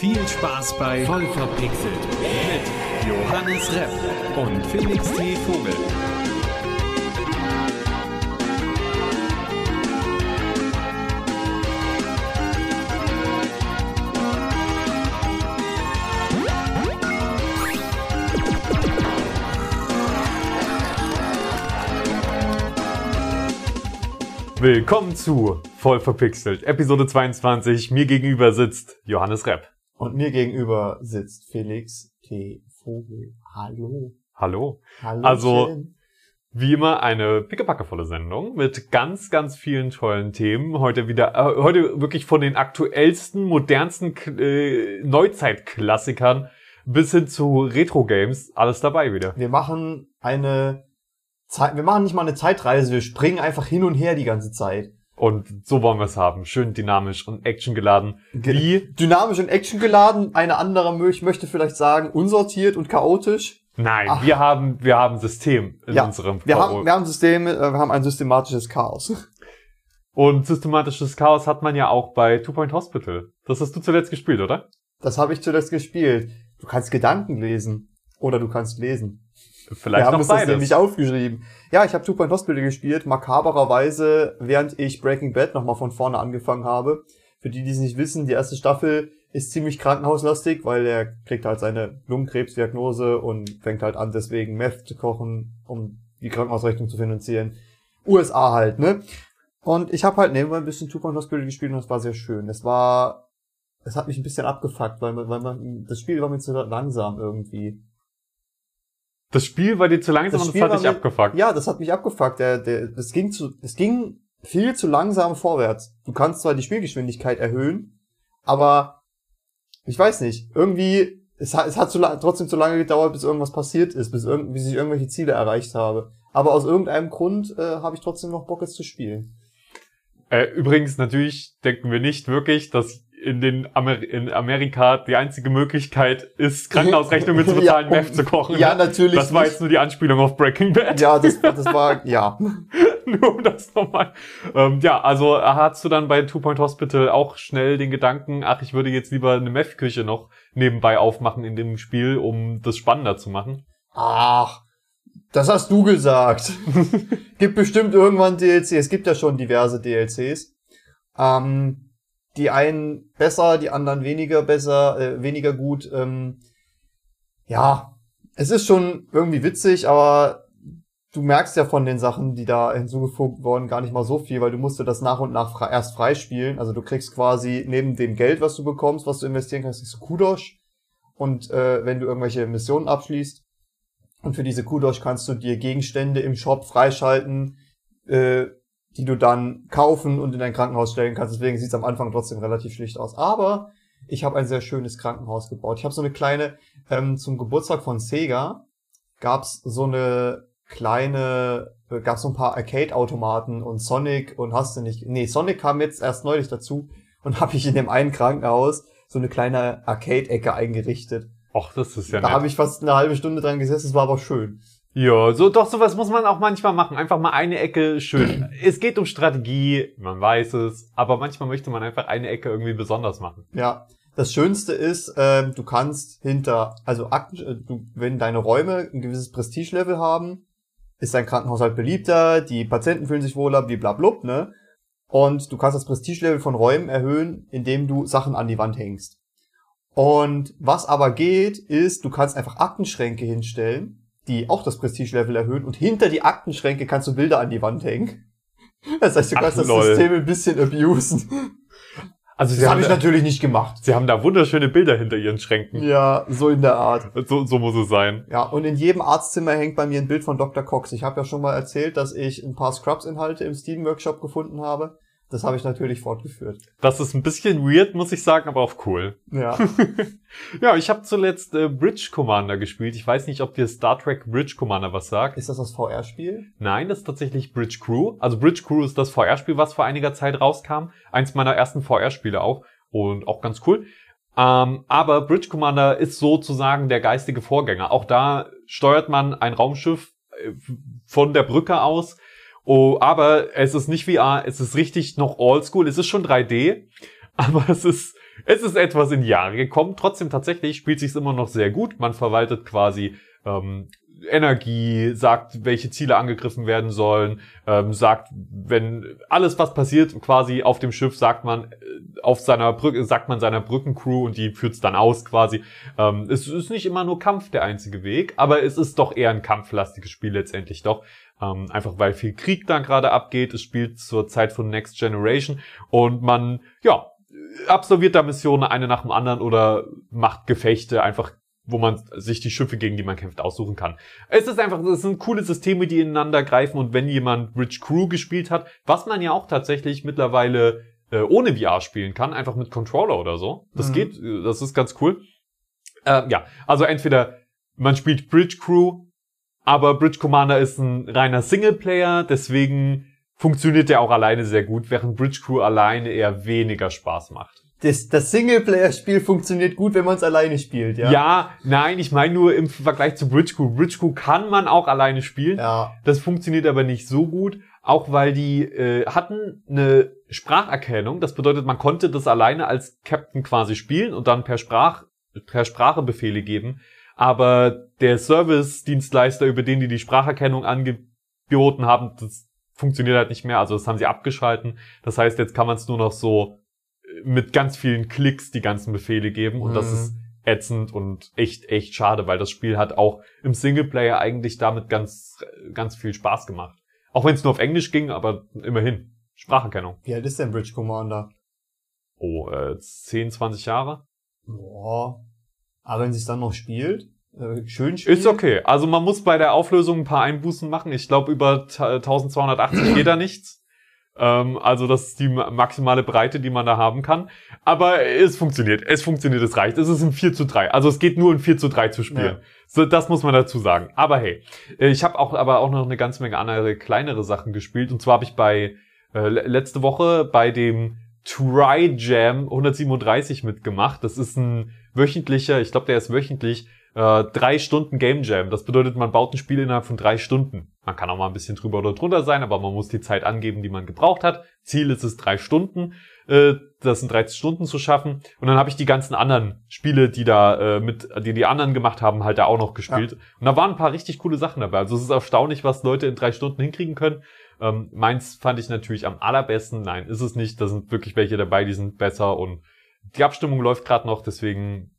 Viel Spaß bei Voll verpixelt mit Johannes Repp und Felix T. Vogel. Willkommen zu Voll verpixelt, Episode 22. Mir gegenüber sitzt Johannes Repp. Und mir gegenüber sitzt Felix T. Vogel. Hallo. Hallo. Hallo. Also, Wie immer eine pickepackevolle Sendung mit ganz, ganz vielen tollen Themen. Heute wieder, äh, heute wirklich von den aktuellsten, modernsten äh, Neuzeitklassikern bis hin zu Retro-Games. Alles dabei wieder. wir machen eine Zeit, wir machen nicht mal eine Zeitreise, wir springen einfach hin und her die ganze Zeit. Und so wollen wir es haben. Schön dynamisch und actiongeladen. Wie? Dynamisch und actiongeladen. Eine andere Milch möchte vielleicht sagen, unsortiert und chaotisch. Nein, Ach. wir haben, wir haben System in Ja, unserem Wir haben, wir haben Systeme, äh, wir haben ein systematisches Chaos. Und systematisches Chaos hat man ja auch bei Two Point Hospital. Das hast du zuletzt gespielt, oder? Das habe ich zuletzt gespielt. Du kannst Gedanken lesen. Oder du kannst lesen. Vielleicht wir haben noch das beides. nämlich aufgeschrieben. Ja, ich habe Two Point Hospital gespielt, makabererweise, während ich Breaking Bad nochmal von vorne angefangen habe. Für die, die es nicht wissen, die erste Staffel ist ziemlich krankenhauslastig, weil er kriegt halt seine Lungenkrebsdiagnose und fängt halt an, deswegen Meth zu kochen, um die Krankenhausrechnung zu finanzieren. USA halt, ne? Und ich habe halt nebenbei ein bisschen Two Point Hospital gespielt und das war sehr schön. Es war, es hat mich ein bisschen abgefuckt, weil, man- weil man, das Spiel war mir zu langsam irgendwie. Das Spiel war dir zu langsam Das und das hat dich mir- abgefuckt. Ja, das hat mich abgefuckt. Der, der, das ging zu, es ging viel zu langsam vorwärts. Du kannst zwar die Spielgeschwindigkeit erhöhen, aber ich weiß nicht. Irgendwie, es hat, es hat zu, trotzdem zu lange gedauert, bis irgendwas passiert ist, bis, irgend, bis ich irgendwelche Ziele erreicht habe. Aber aus irgendeinem Grund äh, habe ich trotzdem noch Bock, es zu spielen. Äh, übrigens, natürlich denken wir nicht wirklich, dass in den Amer in Amerika die einzige Möglichkeit ist, Krankenhausrechnungen zu bezahlen, Ja, Meth zu kochen. Ja, natürlich. Das war nicht. jetzt nur die Anspielung auf Breaking Bad. Ja, das, das war, ja. nur um das nochmal. Ähm, ja, also hast du dann bei Two Point Hospital auch schnell den Gedanken, ach, ich würde jetzt lieber eine Meth-Küche noch nebenbei aufmachen in dem Spiel, um das spannender zu machen. Ach, das hast du gesagt. gibt bestimmt irgendwann DLC. Es gibt ja schon diverse DLCs. Ähm, die einen besser, die anderen weniger besser, äh, weniger gut. Ähm, ja, es ist schon irgendwie witzig, aber du merkst ja von den Sachen, die da hinzugefügt wurden, gar nicht mal so viel, weil du musst dir das nach und nach fre erst freispielen. Also du kriegst quasi neben dem Geld, was du bekommst, was du investieren kannst, kriegst du Kudosh. Und äh, wenn du irgendwelche Missionen abschließt, und für diese Kudosh kannst du dir Gegenstände im Shop freischalten, äh, die du dann kaufen und in dein Krankenhaus stellen kannst. Deswegen sieht es am Anfang trotzdem relativ schlicht aus. Aber ich habe ein sehr schönes Krankenhaus gebaut. Ich habe so eine kleine, ähm, zum Geburtstag von Sega gab's so eine kleine, äh, gab's so ein paar Arcade-Automaten und Sonic und hast du nicht. Nee, Sonic kam jetzt erst neulich dazu und habe ich in dem einen Krankenhaus so eine kleine Arcade-Ecke eingerichtet. Och, das ist ja Da habe ich fast eine halbe Stunde dran gesessen, es war aber schön. Ja, so doch sowas muss man auch manchmal machen. Einfach mal eine Ecke schön. es geht um Strategie, man weiß es, aber manchmal möchte man einfach eine Ecke irgendwie besonders machen. Ja. Das Schönste ist, ähm, du kannst hinter, also Akten, äh, du, wenn deine Räume ein gewisses Prestigelevel haben, ist dein Krankenhaus halt beliebter, die Patienten fühlen sich wohler, blablablub, ne? Und du kannst das Prestigelevel von Räumen erhöhen, indem du Sachen an die Wand hängst. Und was aber geht, ist, du kannst einfach Aktenschränke hinstellen, die auch das Prestigelevel erhöhen und hinter die Aktenschränke kannst du Bilder an die Wand hängen. Das heißt, du Ach, kannst das lol. System ein bisschen abusen. Also sie Das habe ich da, natürlich nicht gemacht. sie haben da wunderschöne Bilder hinter ihren Schränken. Ja, so in der Art. So, so muss es sein. Ja, und in jedem Arztzimmer hängt bei mir ein Bild von Dr. Cox. Ich habe ja schon mal erzählt, dass ich ein paar Scrubs-Inhalte im Steam-Workshop gefunden habe. Das habe ich natürlich fortgeführt. Das ist ein bisschen weird, muss ich sagen, aber auch cool. Ja. Ja, ich habe zuletzt äh, Bridge Commander gespielt. Ich weiß nicht, ob dir Star Trek Bridge Commander was sagt. Ist das das VR-Spiel? Nein, das ist tatsächlich Bridge Crew. Also Bridge Crew ist das VR-Spiel, was vor einiger Zeit rauskam. Eins meiner ersten VR-Spiele auch. Und auch ganz cool. Ähm, aber Bridge Commander ist sozusagen der geistige Vorgänger. Auch da steuert man ein Raumschiff äh, von der Brücke aus. Oh, aber es ist nicht VR, es ist richtig noch oldschool. Es ist schon 3D, aber es ist Es ist etwas in Jahre gekommen. Trotzdem tatsächlich spielt sich immer noch sehr gut. Man verwaltet quasi ähm, Energie, sagt, welche Ziele angegriffen werden sollen, ähm, sagt, wenn alles, was passiert, quasi auf dem Schiff, sagt man, äh, auf seiner Brücke, sagt man seiner Brückencrew und die führt's dann aus quasi. Ähm, es ist nicht immer nur Kampf der einzige Weg, aber es ist doch eher ein kampflastiges Spiel letztendlich doch. Ähm, einfach weil viel Krieg da gerade abgeht. Es spielt zur Zeit von Next Generation und man, ja, absolviert da Missionen eine nach dem anderen oder macht Gefechte einfach wo man sich die Schiffe, gegen die man kämpft, aussuchen kann. Es ist einfach, es sind coole Systeme, die ineinander greifen und wenn jemand Rich Crew gespielt hat, was man ja auch tatsächlich mittlerweile äh, ohne VR spielen kann, einfach mit Controller oder so. Das mhm. geht, das ist ganz cool. Äh, ja, also entweder man spielt Bridge Crew, aber Bridge Commander ist ein reiner Singleplayer, deswegen funktioniert der auch alleine sehr gut, während Bridge Crew alleine eher weniger Spaß macht das, das Singleplayer-Spiel funktioniert gut, wenn man es alleine spielt, ja? Ja, nein, ich meine nur im Vergleich zu Bridge Crew. Bridge Crew kann man auch alleine spielen. Ja. Das funktioniert aber nicht so gut, auch weil die äh, hatten eine Spracherkennung. Das bedeutet, man konnte das alleine als Captain quasi spielen und dann per Sprach per Sprache Befehle geben. Aber der Service-Dienstleister, über den die die Spracherkennung angeboten haben, das funktioniert halt nicht mehr. Also das haben sie abgeschalten. Das heißt, jetzt kann man es nur noch so mit ganz vielen Klicks die ganzen Befehle geben und mhm. das ist ätzend und echt, echt schade, weil das Spiel hat auch im Singleplayer eigentlich damit ganz, ganz viel Spaß gemacht. Auch wenn es nur auf Englisch ging, aber immerhin. Spracherkennung. Wie alt ist denn Bridge Commander? Oh, äh, 10, 20 Jahre? Boah. Aber wenn es dann noch spielt, äh, schön spielt. Ist okay. Also man muss bei der Auflösung ein paar Einbußen machen. Ich glaube, über 1280 geht da nichts. Ähm, also das ist die maximale Breite, die man da haben kann. Aber es funktioniert. Es funktioniert, es reicht. Es ist ein 4 zu 3. Also es geht nur in 4 zu 3 zu spielen. Ja. So, das muss man dazu sagen. Aber hey, äh, ich habe auch aber auch noch eine ganze Menge andere kleinere Sachen gespielt. Und zwar habe ich bei äh, letzte Woche bei dem Try Jam 137 mitgemacht. Das ist ein wöchentlicher, ich glaube, der ist wöchentlich äh, drei Stunden Game Jam. Das bedeutet, man baut ein Spiel innerhalb von drei Stunden. Man kann auch mal ein bisschen drüber oder drunter sein, aber man muss die Zeit angeben, die man gebraucht hat. Ziel ist es drei Stunden, äh, das in 30 Stunden zu schaffen. Und dann habe ich die ganzen anderen Spiele, die da äh, mit, die die anderen gemacht haben, halt da auch noch gespielt. Ja. Und da waren ein paar richtig coole Sachen dabei. Also es ist erstaunlich, was Leute in drei Stunden hinkriegen können. Ähm, meins fand ich natürlich am allerbesten. Nein, ist es nicht. Da sind wirklich welche dabei, die sind besser und die Abstimmung läuft gerade noch, deswegen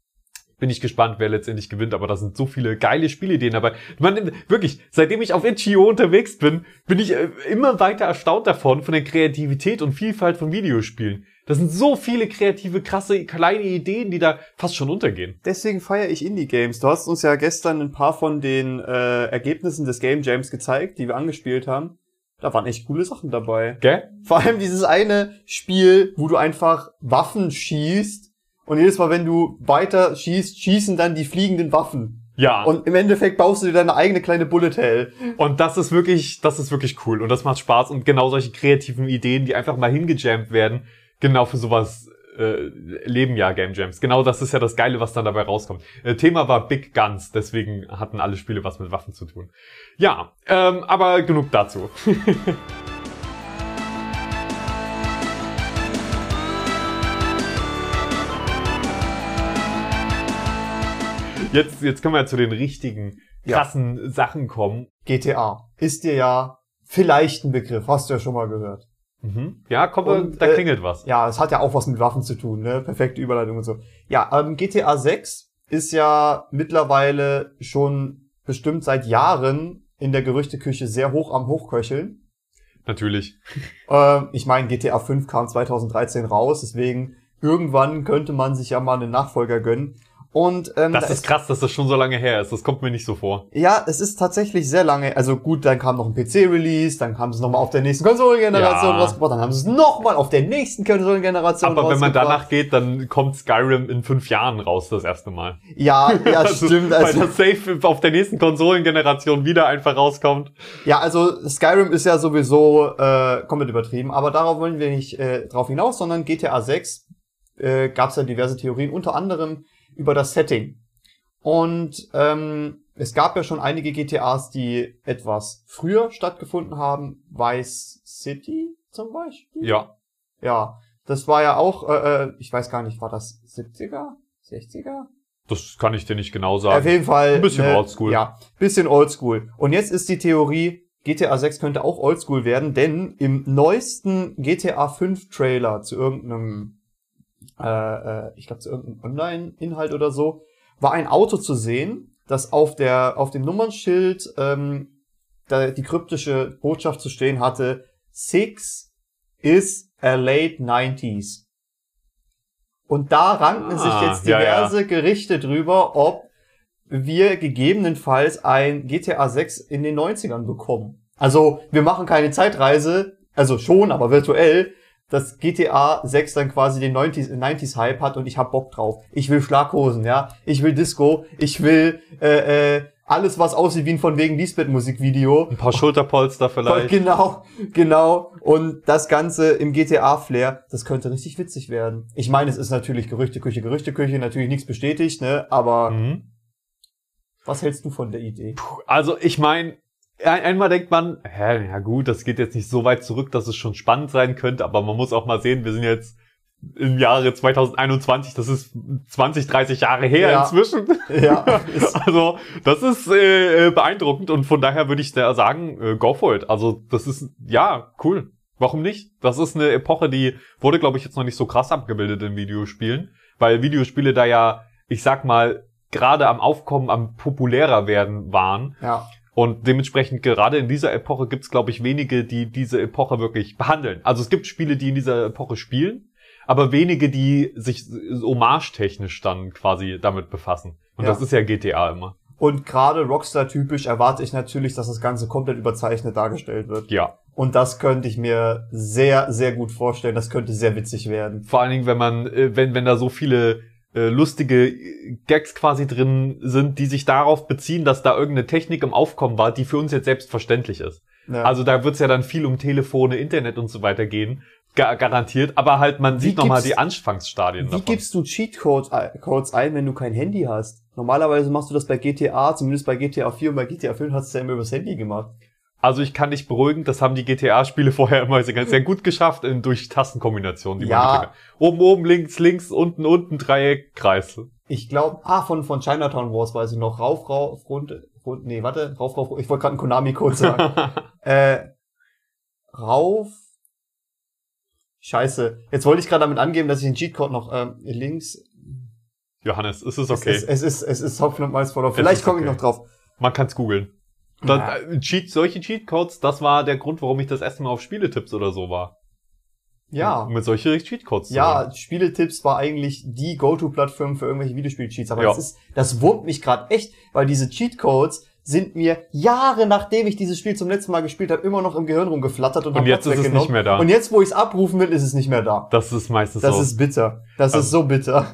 bin ich gespannt, wer letztendlich gewinnt, aber da sind so viele geile Spielideen dabei. Man, wirklich, seitdem ich auf Itch.io unterwegs bin, bin ich äh, immer weiter erstaunt davon, von der Kreativität und Vielfalt von Videospielen. Das sind so viele kreative, krasse, kleine Ideen, die da fast schon untergehen. Deswegen feiere ich Indie-Games. Du hast uns ja gestern ein paar von den äh, Ergebnissen des Game Jams gezeigt, die wir angespielt haben. Da waren echt coole Sachen dabei. Gell? Vor allem dieses eine Spiel, wo du einfach Waffen schießt und jedes Mal, wenn du weiter schießt, schießen dann die fliegenden Waffen. Ja. Und im Endeffekt baust du dir deine eigene kleine Bullet Hell. Und das ist wirklich, das ist wirklich cool. Und das macht Spaß. Und genau solche kreativen Ideen, die einfach mal hingejammt werden, genau für sowas äh, leben ja Game Jams. Genau das ist ja das Geile, was dann dabei rauskommt. Äh, Thema war Big Guns, deswegen hatten alle Spiele was mit Waffen zu tun. Ja, ähm, aber genug dazu. Jetzt, jetzt können wir zu den richtigen, krassen ja. Sachen kommen. GTA ist dir ja vielleicht ein Begriff, hast du ja schon mal gehört. Mhm. Ja, komm, und, da äh, klingelt was. Ja, es hat ja auch was mit Waffen zu tun, ne? Perfekte Überleitung und so. Ja, ähm, GTA 6 ist ja mittlerweile schon bestimmt seit Jahren in der Gerüchteküche sehr hoch am Hochköcheln. Natürlich. Ähm, ich meine, GTA 5 kam 2013 raus, deswegen irgendwann könnte man sich ja mal einen Nachfolger gönnen. Und, ähm, das da ist krass, dass das schon so lange her ist. Das kommt mir nicht so vor. Ja, es ist tatsächlich sehr lange. Also gut, dann kam noch ein PC-Release, dann haben sie es nochmal auf der nächsten Konsolengeneration ja. rausgebracht, dann haben sie es nochmal auf der nächsten Konsolengeneration Aber wenn man danach geht, dann kommt Skyrim in fünf Jahren raus das erste Mal. Ja, ja, also, stimmt. Also, weil das Safe auf der nächsten Konsolengeneration wieder einfach rauskommt. Ja, also Skyrim ist ja sowieso äh, komplett übertrieben, aber darauf wollen wir nicht äh, drauf hinaus, sondern GTA 6 äh, gab es ja diverse Theorien, unter anderem über das Setting. Und ähm, es gab ja schon einige GTAs, die etwas früher stattgefunden haben. Vice City zum Beispiel? Ja. Ja. Das war ja auch, äh, äh, ich weiß gar nicht, war das 70er? 60er? Das kann ich dir nicht genau Auf sagen. jeden Fall. Ein bisschen ne, oldschool. Ja, bisschen oldschool. Und jetzt ist die Theorie, GTA 6 könnte auch oldschool werden, denn im neuesten GTA 5 Trailer zu irgendeinem, äh, äh, ich glaube zu irgendeinem Online-Inhalt oder so, war ein Auto zu sehen, das auf der, auf dem Nummernschild, ähm, da die kryptische Botschaft zu stehen hatte, Six is a late 90s. Und da ranken sich Ah, jetzt ja, diverse Gerichte drüber, ob wir gegebenenfalls ein GTA 6 in den 90ern bekommen. Also, wir machen keine Zeitreise, also schon, aber virtuell, dass GTA 6 dann quasi den 90s, 90s Hype hat und ich hab Bock drauf. Ich will Schlaghosen, ja. Ich will Disco, ich will äh, äh, alles, was aussieht wie ein von wegen Lisbeth Musikvideo. Ein paar Schulterpolster vielleicht. Genau, genau. Und das Ganze im GTA-Flair, das könnte richtig witzig werden. Ich meine, es ist natürlich Gerüchteküche, Gerüchteküche, natürlich nichts bestätigt, ne? Aber Mhm. was hältst du von der Idee? Also ich meine, ein, einmal denkt man, hä, ja gut, das geht jetzt nicht so weit zurück, dass es schon spannend sein könnte, aber man muss auch mal sehen, wir sind jetzt im Jahre 2021, das ist 20, 30 Jahre her Ja. inzwischen. Ja, Also, das ist äh, äh, beeindruckend und von daher würde ich da sagen, äh, go for it. Also, das ist, ja, cool. Warum nicht? Das ist eine Epoche, die wurde, glaube ich, jetzt noch nicht so krass abgebildet in Videospielen, weil Videospiele da ja, ich sag mal, gerade am Aufkommen, am populärer werden waren. ja. Und dementsprechend gerade in dieser Epoche gibt es, glaube ich, wenige, die diese Epoche wirklich behandeln. Also es gibt Spiele, die in dieser Epoche spielen, aber wenige, die sich hommage-technisch dann quasi damit befassen. Und Ja. das ist ja GTA immer. Und gerade Rockstar-typisch erwarte ich natürlich, dass das Ganze komplett überzeichnet dargestellt wird. Ja. Und das könnte ich mir sehr, sehr gut vorstellen. Das könnte sehr witzig werden. Vor allen Dingen, wenn man, äh, wenn, wenn da so viele äh, lustige äh, Gags quasi drin sind, die sich darauf beziehen, dass da irgendeine Technik im Aufkommen war, die für uns jetzt selbstverständlich ist. Ja. Also da wird's ja dann viel um Telefone, Internet und so weiter gehen, ga garantiert. Aber halt, man Wie sieht nochmal die Anfangsstadien Wie davon. gibst du Cheatcodes ein- Codes ein, wenn du kein Handy hast? Normalerweise machst du das bei GTA, zumindest bei GTA 4 und bei GTA 5 hast du es ja immer übers Handy gemacht. Also ich kann dich beruhigen, das haben die GTA-Spiele vorher immer sehr, sehr gut geschafft in, durch Tastenkombinationen. Die Ja. Oben, oben, links, links, unten, unten, Dreieck, Kreis. Ich glaube, ah, von, von Chinatown Wars weiß ich noch. Rauf, rauf, runter, runter nee, warte, rauf, rauf, ich wollte gerade einen Konami-Code sagen. äh, rauf, scheiße. Jetzt wollte ich gerade damit angeben, dass ich den Cheatcode noch ähm, links, Johannes, es ist okay. es, ist, es ist, es ist Hopfen und Malz voller. Es Vielleicht komme ich okay. noch drauf. Man kann's googeln. Das, Ja. äh, Cheat, solche Cheatcodes, das war der Grund, warum ich das erste Mal auf Spieletipps oder so war. Ja. Mit solche Cheatcodes Ja, holen. Spieletipps war eigentlich die Go-To-Plattform für irgendwelche Videospiel-Cheats. Aber Ja. das ist, das wurmt mich gerade echt, weil diese Cheatcodes sind mir Jahre nachdem ich dieses Spiel zum letzten Mal gespielt habe, immer noch im Gehirn rumgeflattert und, Und jetzt ist es nicht mehr da. Und jetzt, wo ich es abrufen will, ist es nicht mehr da. Das ist meistens Das so. ist bitter. Das Also- ist so bitter.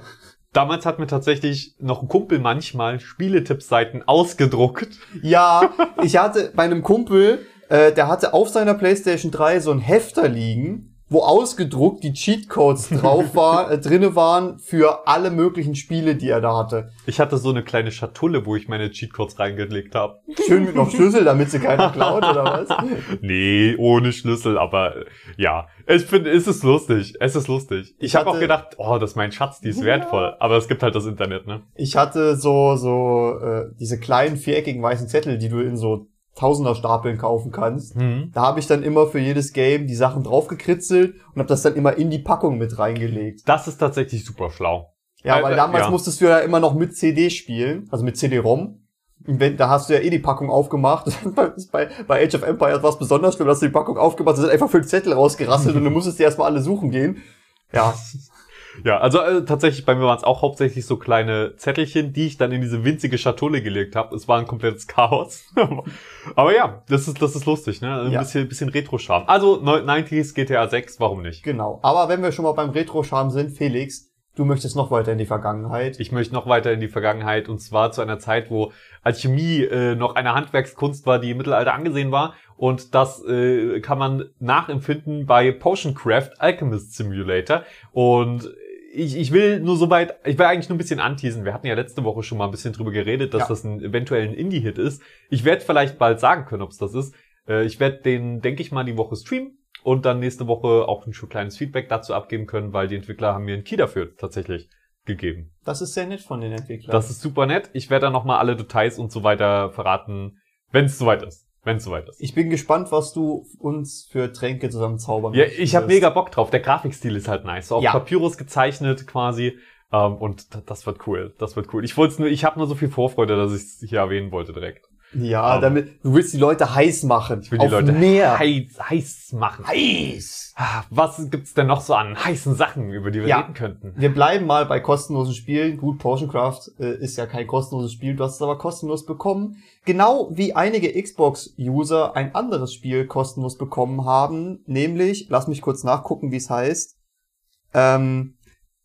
Damals hat mir tatsächlich noch ein Kumpel manchmal Spieletippsseiten ausgedruckt. Ja, ich hatte bei einem Kumpel, äh, der hatte auf seiner PlayStation 3 so ein Hefter liegen, wo ausgedruckt die Cheatcodes drauf war, äh, drinne waren für alle möglichen Spiele, die er da hatte. Ich hatte so eine kleine Schatulle, wo ich meine Cheatcodes reingelegt habe. Schön mit noch Schlüssel, damit sie keiner klaut, oder was? Nee, ohne Schlüssel, aber äh, ja. Ich finde, es ist lustig. Es ist lustig. Ich, Ich habe auch gedacht, oh, das ist mein Schatz, die ist wertvoll. Aber es gibt halt das Internet, ne? Ich hatte so, so, äh, diese kleinen viereckigen weißen Zettel, die du in so Tausender-Stapeln kaufen kannst. Hm. Da habe ich dann immer für jedes Game die Sachen draufgekritzelt und habe das dann immer in die Packung mit reingelegt. Das ist tatsächlich super schlau. Ja, Äh, weil äh, damals ja. musstest du ja immer noch mit CD spielen, also mit CD-ROM. Wenn, da hast du ja eh die Packung aufgemacht. bei, bei, Age of Empires war es besonders schlimm, dass du die Packung aufgemacht hast, sind einfach fünf Zettel rausgerasselt und du musstest die erstmal alle suchen gehen. Ja, Ja, also äh, tatsächlich bei mir waren es auch hauptsächlich so kleine Zettelchen, die ich dann in diese winzige Schatulle gelegt habe. Es war ein komplettes Chaos. Aber ja, das ist das ist lustig, ne? Ein Ja. bisschen bisschen Retro-Charme. Also neu- 90s GTA 6, warum nicht? genau. Aber wenn wir schon mal beim Retro-Charme sind, Felix, du möchtest noch weiter in die Vergangenheit. Ich möchte noch weiter in die Vergangenheit und zwar zu einer Zeit, wo Alchemie äh, noch eine Handwerkskunst war, die im Mittelalter angesehen war. Und das äh, kann man nachempfinden bei Potion Craft Alchemist Simulator. Und ich, ich will nur so weit, ich will eigentlich nur ein bisschen anteasen. Wir hatten ja letzte Woche schon mal ein bisschen drüber geredet, dass Ja. das ein eventuell ein Indie-Hit ist. Ich werde vielleicht bald sagen können, ob es das ist. Äh, ich werde den, denke ich mal, die Woche streamen. und dann nächste Woche auch ein schon kleines Feedback dazu abgeben können, weil die Entwickler haben mir einen Key dafür tatsächlich gegeben. Das ist sehr nett von den Entwicklern. Das ist super nett. Ich werde dann nochmal alle Details und so weiter verraten, wenn es soweit ist. Wenn es soweit ist. ich bin gespannt, was du uns für Tränke zusammen zaubern Ja, ich habe mega Bock drauf. Der Grafikstil ist halt nice. So auf Ja. Papyrus gezeichnet quasi. Ähm, und das wird cool. Das wird cool. Ich wollte nur, ich habe nur so viel Vorfreude, dass ich es hier erwähnen wollte direkt. Ja, Aber- damit, du willst die Leute heiß machen. Ich will die Auf Leute mehr. heiß, heiß machen. heiß. Ah, Was gibt's denn noch so an heißen Sachen, über die wir Ja. reden könnten? Wir bleiben mal bei kostenlosen Spielen. Gut, Portioncraft äh, ist ja kein kostenloses Spiel, du hast es aber kostenlos bekommen. Genau wie einige Xbox-User ein anderes Spiel kostenlos bekommen haben, nämlich, lass mich kurz nachgucken, wie es heißt. Ähm,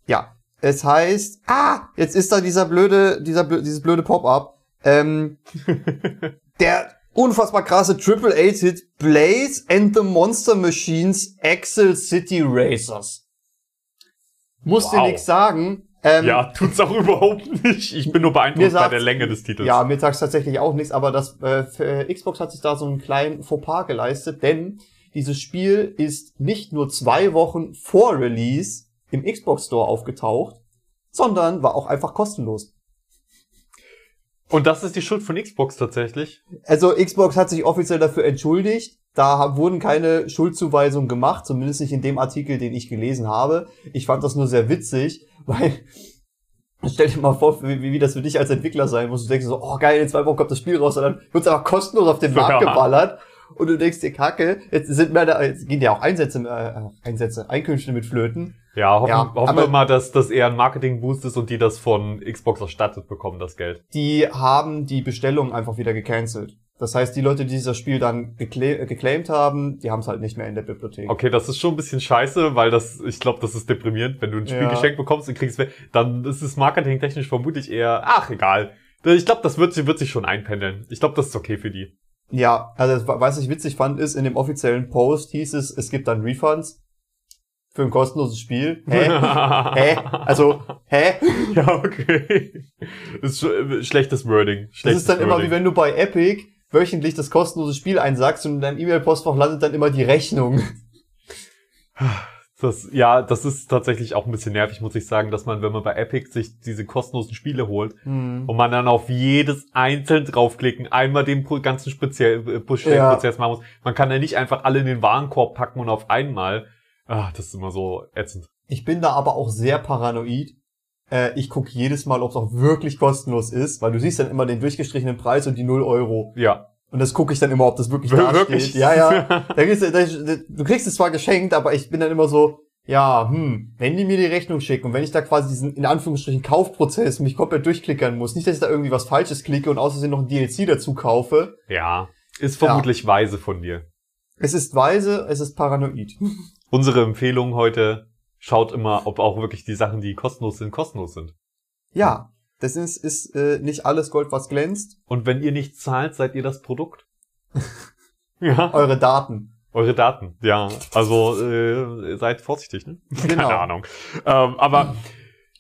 ja, es heißt, ah, jetzt ist da dieser blöde, dieser, blö- dieses blöde Pop-up. Ähm, der unfassbar krasse Triple A-Hit Blaze and the Monster Machines Axel City Racers. Muss dir Wow. nichts sagen. Ähm, Ja, tut's auch überhaupt nicht. Ich bin nur beeindruckt bei der Länge des Titels. Ja, mir sagt's tatsächlich auch nichts, aber das äh, Xbox hat sich da so einen kleinen Fauxpas geleistet, denn dieses Spiel ist nicht nur zwei Wochen vor Release im Xbox Store aufgetaucht, sondern war auch einfach kostenlos. Und das ist die Schuld von Xbox tatsächlich. Also Xbox hat sich offiziell dafür entschuldigt. Da wurden keine Schuldzuweisungen gemacht, zumindest nicht in dem Artikel, den ich gelesen habe. Ich fand das nur sehr witzig, weil stell dir mal vor, wie, wie das für dich als Entwickler sein muss. Du denkst so, oh geil, in zwei Wochen kommt das Spiel raus und dann wird's einfach kostenlos auf den Markt geballert. Und du denkst dir, Kacke, jetzt sind mehr da, jetzt gehen ja auch Einsätze, äh, Einsätze, Einkünfte mit Flöten. Ja, hoffen, Ja, hoffen wir mal, dass das eher ein Marketing-Boost ist und die das von Xbox erstattet bekommen, das Geld. Die haben die Bestellung einfach wieder gecancelt. Das heißt, die Leute, die dieses Spiel dann gecla äh, geclaimed haben, die haben es halt nicht mehr in der Bibliothek. Okay, das ist schon ein bisschen scheiße, weil das, ich glaube, das ist deprimierend, wenn du ein Spiel Ja. geschenkt bekommst und kriegst, weg, dann ist es marketingtechnisch vermutlich eher, ach, egal. Ich glaube, das wird, wird sich schon einpendeln. Ich glaube, das ist okay für die. Ja, also was ich witzig fand, ist, in dem offiziellen Post hieß es, es gibt dann Refunds für ein kostenloses Spiel. Hä? hä? Also, hä? ja, okay. Das ist schon, schlechtes Wording. Das Schlechtes ist dann immer Wording. wie wenn du bei Epic wöchentlich das kostenlose Spiel einsagst und in deinem E-Mail-Postfach landet dann immer die Rechnung. Das, ja, das ist tatsächlich auch ein bisschen nervig, muss ich sagen, dass man, wenn man bei Epic sich diese kostenlosen Spiele holt Hm. und man dann auf jedes einzeln draufklicken, einmal den ganzen speziell äh, Ja. Bestellprozess machen muss. Man kann ja nicht einfach alle in den Warenkorb packen und auf einmal. Ah, das ist immer so ätzend. Ich bin da aber auch sehr paranoid. Äh, ich gucke jedes Mal, ob es auch wirklich kostenlos ist, weil du siehst dann immer den durchgestrichenen Preis und die 0 Euro. Ja. Und das gucke ich dann immer, ob das wirklich Wir- da wirklich? steht. Ja, ja. Da kriegst du, da, du kriegst es zwar geschenkt, aber ich bin dann immer so, ja, hm, wenn die mir die Rechnung schicken und wenn ich da quasi diesen, in Anführungsstrichen, Kaufprozess mich komplett durchklickern muss, nicht, dass ich da irgendwie was Falsches klicke und außerdem noch ein DLC dazu kaufe. Ja. Ist vermutlich weise von dir. Es ist weise, es ist paranoid. Unsere Empfehlung heute, schaut immer, ob auch wirklich die Sachen, die kostenlos sind, kostenlos sind. Ja, das ist, ist äh, nicht alles Gold, was glänzt. Und wenn ihr nicht zahlt, seid ihr das Produkt. ja. Eure Daten. Eure Daten, ja. Also äh, seid vorsichtig, ne? Genau. Keine Ahnung. Ähm, aber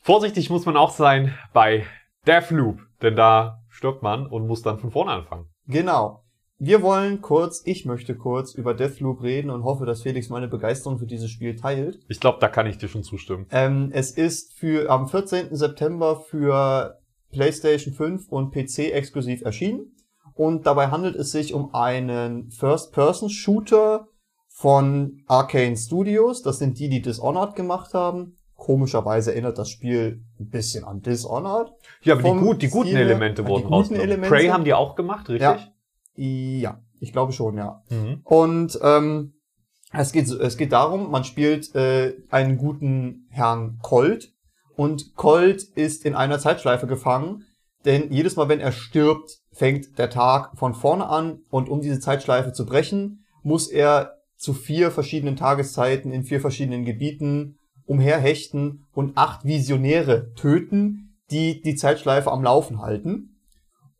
vorsichtig muss man auch sein bei Deathloop, denn da stirbt man und muss dann von vorne anfangen. Genau. Wir wollen kurz, ich möchte kurz über Deathloop reden und hoffe, dass Felix meine Begeisterung für dieses Spiel teilt. Ich glaube, da kann ich dir schon zustimmen. Ähm, es ist für am 14. September für PlayStation 5 und PC exklusiv erschienen. Und dabei handelt es sich um einen First-Person-Shooter von Arcane Studios. Das sind die, die Dishonored gemacht haben. Komischerweise erinnert das Spiel ein bisschen an Dishonored. Ja, aber die, gut, die guten Elemente die wurden rausgenommen. Elemente- Prey haben die auch gemacht, richtig? Ja, ich glaube schon, ja. Mhm. Und ähm, es geht es geht darum, man spielt äh, einen guten Herrn Colt und Colt ist in einer Zeitschleife gefangen, denn jedes Mal, wenn er stirbt, fängt der Tag von vorne an und um diese Zeitschleife zu brechen, muss er zu vier verschiedenen Tageszeiten in vier verschiedenen Gebieten umherhechten und acht Visionäre töten, die die Zeitschleife am Laufen halten.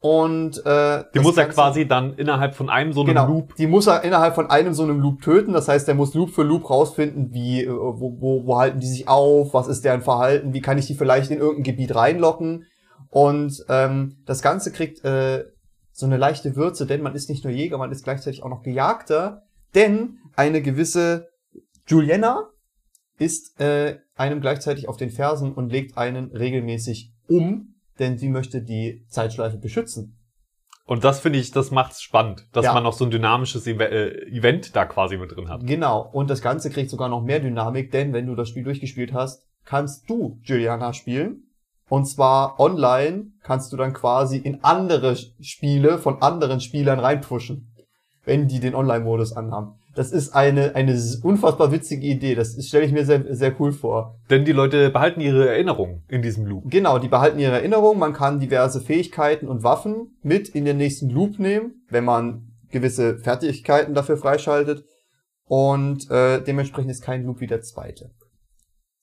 Und äh, Die muss er quasi dann innerhalb von einem so einem genau, Loop. Die muss er innerhalb von einem so einem Loop töten. Das heißt, er muss Loop für Loop rausfinden, wie, äh, wo, wo, wo halten die sich auf, was ist deren Verhalten, wie kann ich die vielleicht in irgendein Gebiet reinlocken. Und ähm, das Ganze kriegt äh, so eine leichte Würze, denn man ist nicht nur Jäger, man ist gleichzeitig auch noch Gejagter. Denn eine gewisse Juliana ist äh, einem gleichzeitig auf den Fersen und legt einen regelmäßig um, denn sie möchte die Zeitschleife beschützen. Und das finde ich, das macht's spannend, dass Ja. man noch so ein dynamisches Ev äh, Event da quasi mit drin hat. Genau. Und das Ganze kriegt sogar noch mehr Dynamik, denn wenn du das Spiel durchgespielt hast, kannst du Juliana spielen. Und zwar online kannst du dann quasi in andere Spiele von anderen Spielern reinpushen, wenn die den Online-Modus anhaben. Das ist eine, eine unfassbar witzige Idee. Das stelle ich mir sehr, sehr cool vor. Denn die Leute behalten ihre Erinnerungen in diesem Loop. Genau, die behalten ihre Erinnerung. Man kann diverse Fähigkeiten und Waffen mit in den nächsten Loop nehmen, wenn man gewisse Fertigkeiten dafür freischaltet. Und äh, dementsprechend ist kein Loop wie der zweite.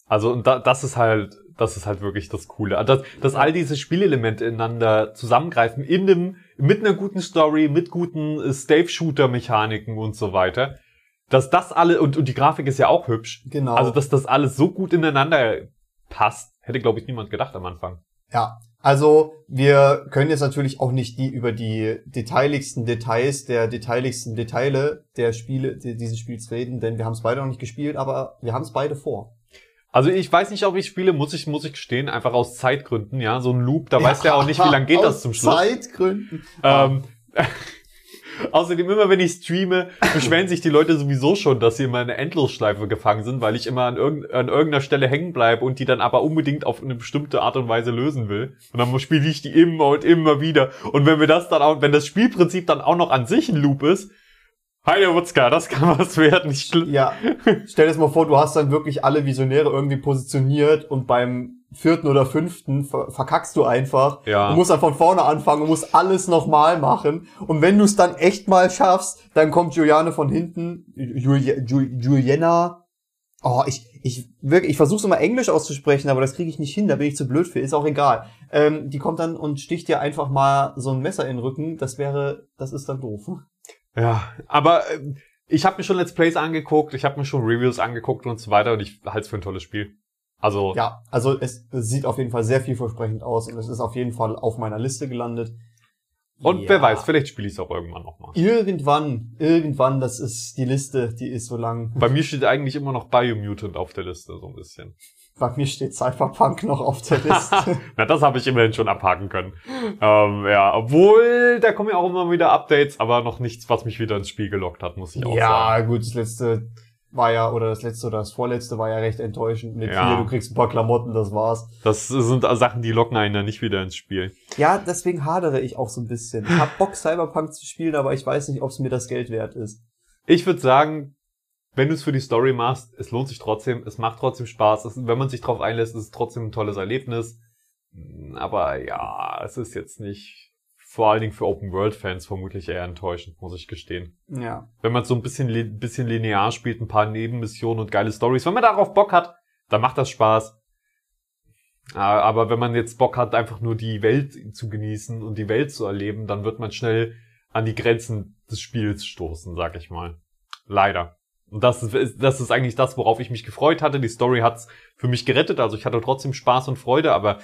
Also und da, das ist halt, das ist halt wirklich das Coole. Dass, dass all diese Spielelemente ineinander zusammengreifen in einem, mit einer guten Story, mit guten äh, Stave-Shooter-Mechaniken und so weiter. Dass das alle, und, und die Grafik ist ja auch hübsch. Genau. Also, dass das alles so gut ineinander passt, hätte, glaube ich, niemand gedacht am Anfang. Ja, also wir können jetzt natürlich auch nicht die über die detailigsten Details der detailigsten Detaile der Spiele die, dieses Spiels reden, denn wir haben es beide noch nicht gespielt, aber wir haben es beide vor. Also ich weiß nicht, ob ich spiele, muss ich, muss ich gestehen, einfach aus Zeitgründen, ja. So ein Loop, da weißt du ja auch nicht, wie lange geht das zum Schluss. Zeitgründen. Ähm, außerdem, immer wenn ich streame, beschweren sich die Leute sowieso schon, dass sie immer in einer Endlosschleife gefangen sind, weil ich immer an, irgend, an irgendeiner Stelle hängen bleibe und die dann aber unbedingt auf eine bestimmte Art und Weise lösen will. Und dann spiele ich die immer und immer wieder. Und wenn wir das dann auch, wenn das Spielprinzip dann auch noch an sich ein Loop ist, Heide Wutzka, das kann was werden. Ich, Ja, stell dir das mal vor, du hast dann wirklich alle Visionäre irgendwie positioniert und beim vierten oder fünften ver verkackst du einfach. Ja. Du musst dann von vorne anfangen und musst alles nochmal machen. Und wenn du es dann echt mal schaffst, dann kommt Juliane von hinten, Julia, Ju, Juliana. Oh, ich, ich wirklich, ich versuche immer Englisch auszusprechen, aber das kriege ich nicht hin, da bin ich zu blöd für, ist auch egal. Ähm, die kommt dann und sticht dir einfach mal so ein Messer in den Rücken, das wäre, das ist dann doof. Ja, aber äh, ich habe mir schon Let's Plays angeguckt, ich habe mir schon Reviews angeguckt und so weiter und ich halte es für ein tolles Spiel. Also, Ja, also es sieht auf jeden Fall sehr vielversprechend aus und es ist auf jeden Fall auf meiner Liste gelandet. und Ja. wer weiß, vielleicht spiele ich es auch irgendwann nochmal. Irgendwann, irgendwann, das ist die Liste, die ist so lang. Bei mir steht eigentlich immer noch Biomutant auf der Liste, so ein bisschen. Bei mir steht Cyberpunk noch auf der Liste. Na, das habe ich immerhin schon abhaken können. ähm, ja, obwohl, da kommen ja auch immer wieder Updates, aber noch nichts, was mich wieder ins Spiel gelockt hat, muss ich auch sagen. ja, gut, das letzte war ja, oder das letzte oder das vorletzte war ja recht enttäuschend. Mit Ja. hier, du kriegst ein paar Klamotten, das war's. Das sind Sachen, die locken einen dann nicht wieder ins Spiel. Ja, deswegen hadere ich auch so ein bisschen. Ich hab Bock, Cyberpunk zu spielen, aber ich weiß nicht, ob es mir das Geld wert ist. Ich würde sagen, wenn du es für die Story machst, es lohnt sich trotzdem, es macht trotzdem Spaß. Es, wenn man sich drauf einlässt, ist es trotzdem ein tolles Erlebnis. Aber ja, es ist jetzt nicht, vor allen Dingen für Open-World-Fans vermutlich eher enttäuschend, muss ich gestehen. Ja. Wenn man so ein bisschen, bisschen linear spielt, ein paar Nebenmissionen und geile Stories, wenn man darauf Bock hat, dann macht das Spaß. Aber wenn man jetzt Bock hat, einfach nur die Welt zu genießen und die Welt zu erleben, dann wird man schnell an die Grenzen des Spiels stoßen, sag ich mal. Leider. Und das ist, das ist eigentlich das, worauf ich mich gefreut hatte. Die Story hat's für mich gerettet, also ich hatte trotzdem Spaß und Freude, aber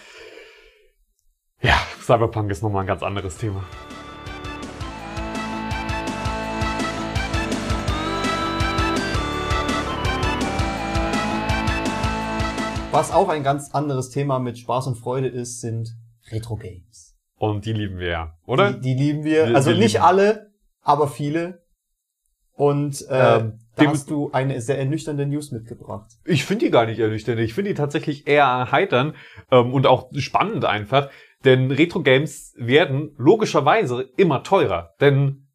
ja, Cyberpunk ist nochmal ein ganz anderes Thema. Was auch ein ganz anderes Thema mit Spaß und Freude ist, sind Retro-Games. Und die lieben wir ja, oder? Die, die lieben wir. Wir- also wir nicht lieben- alle, aber viele. Und äh, Ähm, da dem- hast du eine sehr ernüchternde News mitgebracht. Ich finde die gar nicht ernüchternd. Ich finde die tatsächlich eher erheitern ähm, und auch spannend einfach. Denn Retro-Games werden logischerweise immer teurer. Denn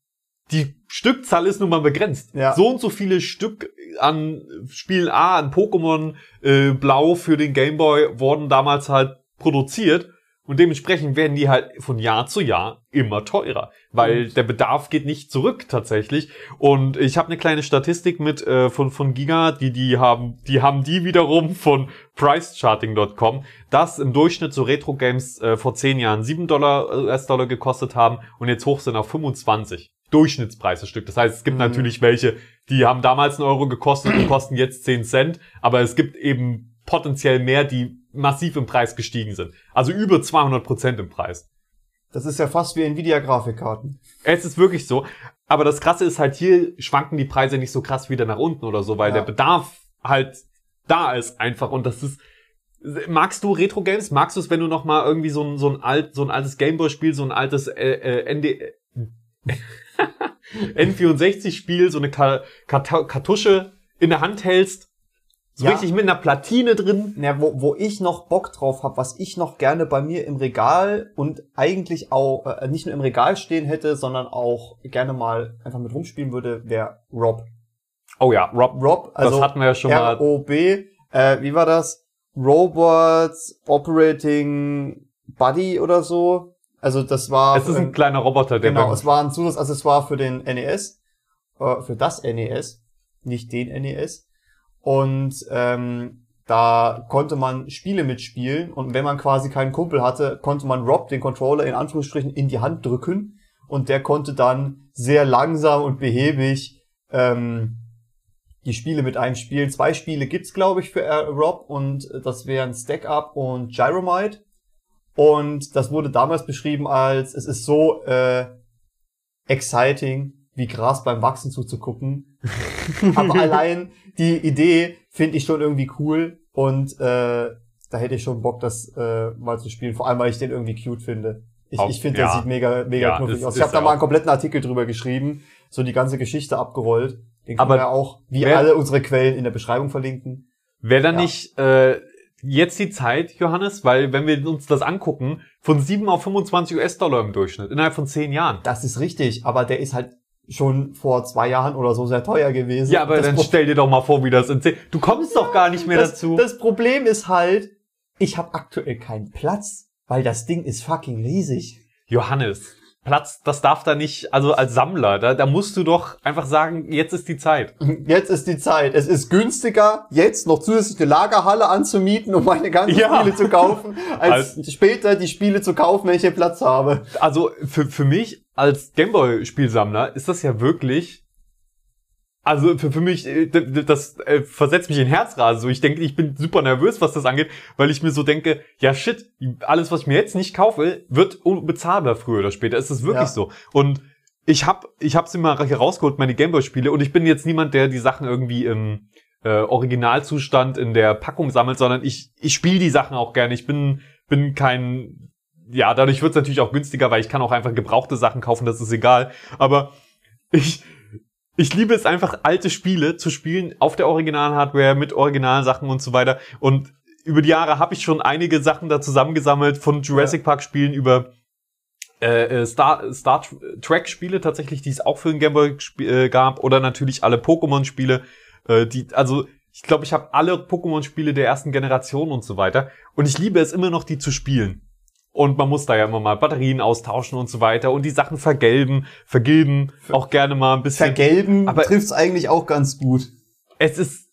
die Stückzahl ist nun mal begrenzt. Ja. So und so viele Stück an Spiel A, an Pokémon äh, Blau für den Gameboy wurden damals halt produziert. Und dementsprechend werden die halt von Jahr zu Jahr immer teurer, weil Und- der Bedarf geht nicht zurück tatsächlich. Und ich habe eine kleine Statistik mit äh, von von Giga, die die haben, die haben die wiederum von PriceCharting.com, dass im Durchschnitt so Retro Games äh, vor 10 Jahren 7 Dollar US-Dollar gekostet haben und jetzt hoch sind auf 25. Durchschnittspreis das Stück. Das heißt, es gibt Mhm. natürlich welche, die haben damals einen Euro gekostet und kosten jetzt 10 Cent, aber es gibt eben potenziell mehr, die massiv im Preis gestiegen sind. Also über 200 Prozent im Preis. Das ist ja fast wie Nvidia-Grafikkarten. Es ist wirklich so. Aber das Krasse ist halt, hier schwanken die Preise nicht so krass wieder nach unten oder so, weil Ja. der Bedarf halt da ist einfach und das ist Magst du Retro Games? Magst du es, wenn du noch mal irgendwie so ein so ein alt so ein altes Gameboy Spiel, so ein altes äh, äh, ND N64 Spiel, so eine Ka Kartusche in der Hand hältst, so Ja. richtig mit einer Platine drin? Na, wo, wo ich noch Bock drauf habe, was ich noch gerne bei mir im Regal und eigentlich auch äh, nicht nur im Regal stehen hätte, sondern auch gerne mal einfach mit rumspielen würde, wäre Rob. Oh ja, Rob, Rob, also das hatten wir ja schon mal. ROB, äh, wie war das? Robots Operating Buddy oder so. Also das war Es ist ein kleiner Roboter, der genau, es war ein Zusatzaccessoire für den NES, äh, für das NES, nicht den NES. Und ähm, da konnte man Spiele mitspielen und wenn man quasi keinen Kumpel hatte, konnte man Rob den Controller in Anführungsstrichen in die Hand drücken und der konnte dann sehr langsam und behäbig ähm, die Spiele mit einem spielen. Zwei Spiele gibt's glaube ich für äh, Rob und das wären Stack Up und Gyromite. Und das wurde damals beschrieben als, es ist so äh, exciting, wie Gras beim Wachsen zuzugucken. Aber allein die Idee finde ich schon irgendwie cool und äh, da hätte ich schon Bock, das äh, mal zu spielen. Vor allem, weil ich den irgendwie cute finde. Ich, Auf- ich finde, ja. der sieht mega, mega Ja, knuffig ist- aus. Ich habe da mal einen kompletten Artikel drüber geschrieben, so die ganze Geschichte abgerollt. Den können Aber wir ja auch, wie wer- alle unsere Quellen in der Beschreibung verlinken. Wäre da Ja. nicht äh, jetzt die Zeit, Johannes? Weil wenn wir uns das angucken, von 7 auf 25 US-Dollar im Durchschnitt, innerhalb von 10 Jahren. Das ist richtig, aber der ist halt schon vor zwei Jahren oder so sehr teuer gewesen. Ja, aber das dann Pro- stell dir doch mal vor, wie das in 10... Du kommst doch gar nicht mehr das, dazu. Das Problem ist halt, ich habe aktuell keinen Platz, weil das Ding ist fucking riesig. Johannes, Platz, das darf da nicht, also als Sammler, da, da musst du doch einfach sagen, jetzt ist die Zeit. Jetzt ist die Zeit. Es ist günstiger, jetzt noch zusätzlich eine Lagerhalle anzumieten, um meine ganzen Ja. Spiele zu kaufen, als später die Spiele zu kaufen, wenn ich hier Platz habe. Also für, für mich als Gameboy-Spielsammler ist das ja wirklich. Also für, für mich, äh, das äh, versetzt mich in Herzrasen. So, ich denke, ich bin super nervös, was das angeht, weil ich mir so denke, ja shit, alles, was ich mir jetzt nicht kaufe, wird unbezahlbar früher oder später. Ist wirklich Ja. so. Und ich hab, ich hab's immer hier rausgeholt, meine Gameboy-Spiele, und ich bin jetzt niemand, der die Sachen irgendwie im äh, Originalzustand in der Packung sammelt, sondern ich, ich spiele die Sachen auch gerne. Ich bin, bin kein ja, dadurch wird's natürlich auch günstiger, weil ich kann auch einfach gebrauchte Sachen kaufen, das ist egal. Aber ich, ich liebe es einfach, alte Spiele zu spielen auf der Original-Hardware mit Originalsachen und so weiter. Und über die Jahre habe ich schon einige Sachen da zusammengesammelt, von Jurassic Park-Spielen über äh, äh, Star, Star Trek-Spiele tatsächlich, die es auch für den Gameboy äh, gab, oder natürlich alle Pokémon-Spiele, äh, die, also ich glaube, ich habe alle Pokémon-Spiele der ersten Generation und so weiter. Und ich liebe es immer noch, die zu spielen. Und man muss da ja immer mal Batterien austauschen und so weiter und die Sachen vergelben, vergilben, auch gerne mal ein bisschen. Vergelben Aber- trifft's eigentlich auch ganz gut. es ist,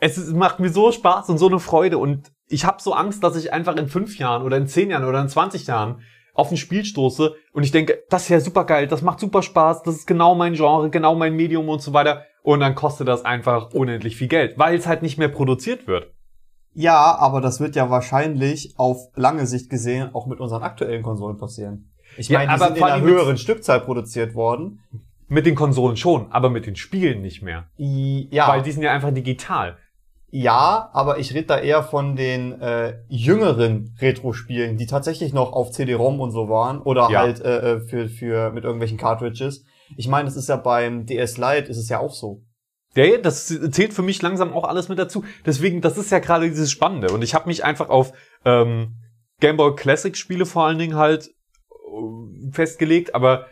es ist, macht mir so Spaß und so eine Freude und ich habe so Angst, dass ich einfach in fünf Jahren oder in zehn Jahren oder in 20 Jahren auf ein Spiel stoße und ich denke, das ist ja super geil, das macht super Spaß, das ist genau mein Genre, genau mein Medium und so weiter und dann kostet das einfach unendlich viel Geld, weil es halt nicht mehr produziert wird. Ja, aber das wird ja wahrscheinlich auf lange Sicht gesehen auch mit unseren aktuellen Konsolen passieren. Ich Ja, meine, die aber sind in einer höheren Stückzahl produziert worden. Mit den Konsolen schon, aber mit den Spielen nicht mehr, Ja, weil die sind ja einfach digital. ja, aber ich rede da eher von den äh, jüngeren Retro-Spielen, die tatsächlich noch auf CD-ROM und so waren oder Ja. halt äh, äh, für für mit irgendwelchen Cartridges. Ich meine, das ist ja beim DS Lite ist es ja auch so. Ja, das zählt für mich langsam auch alles mit dazu. Deswegen, das ist ja gerade dieses Spannende. Und ich habe mich einfach auf ähm, Game Boy Classic Spiele vor allen Dingen halt äh, festgelegt, aber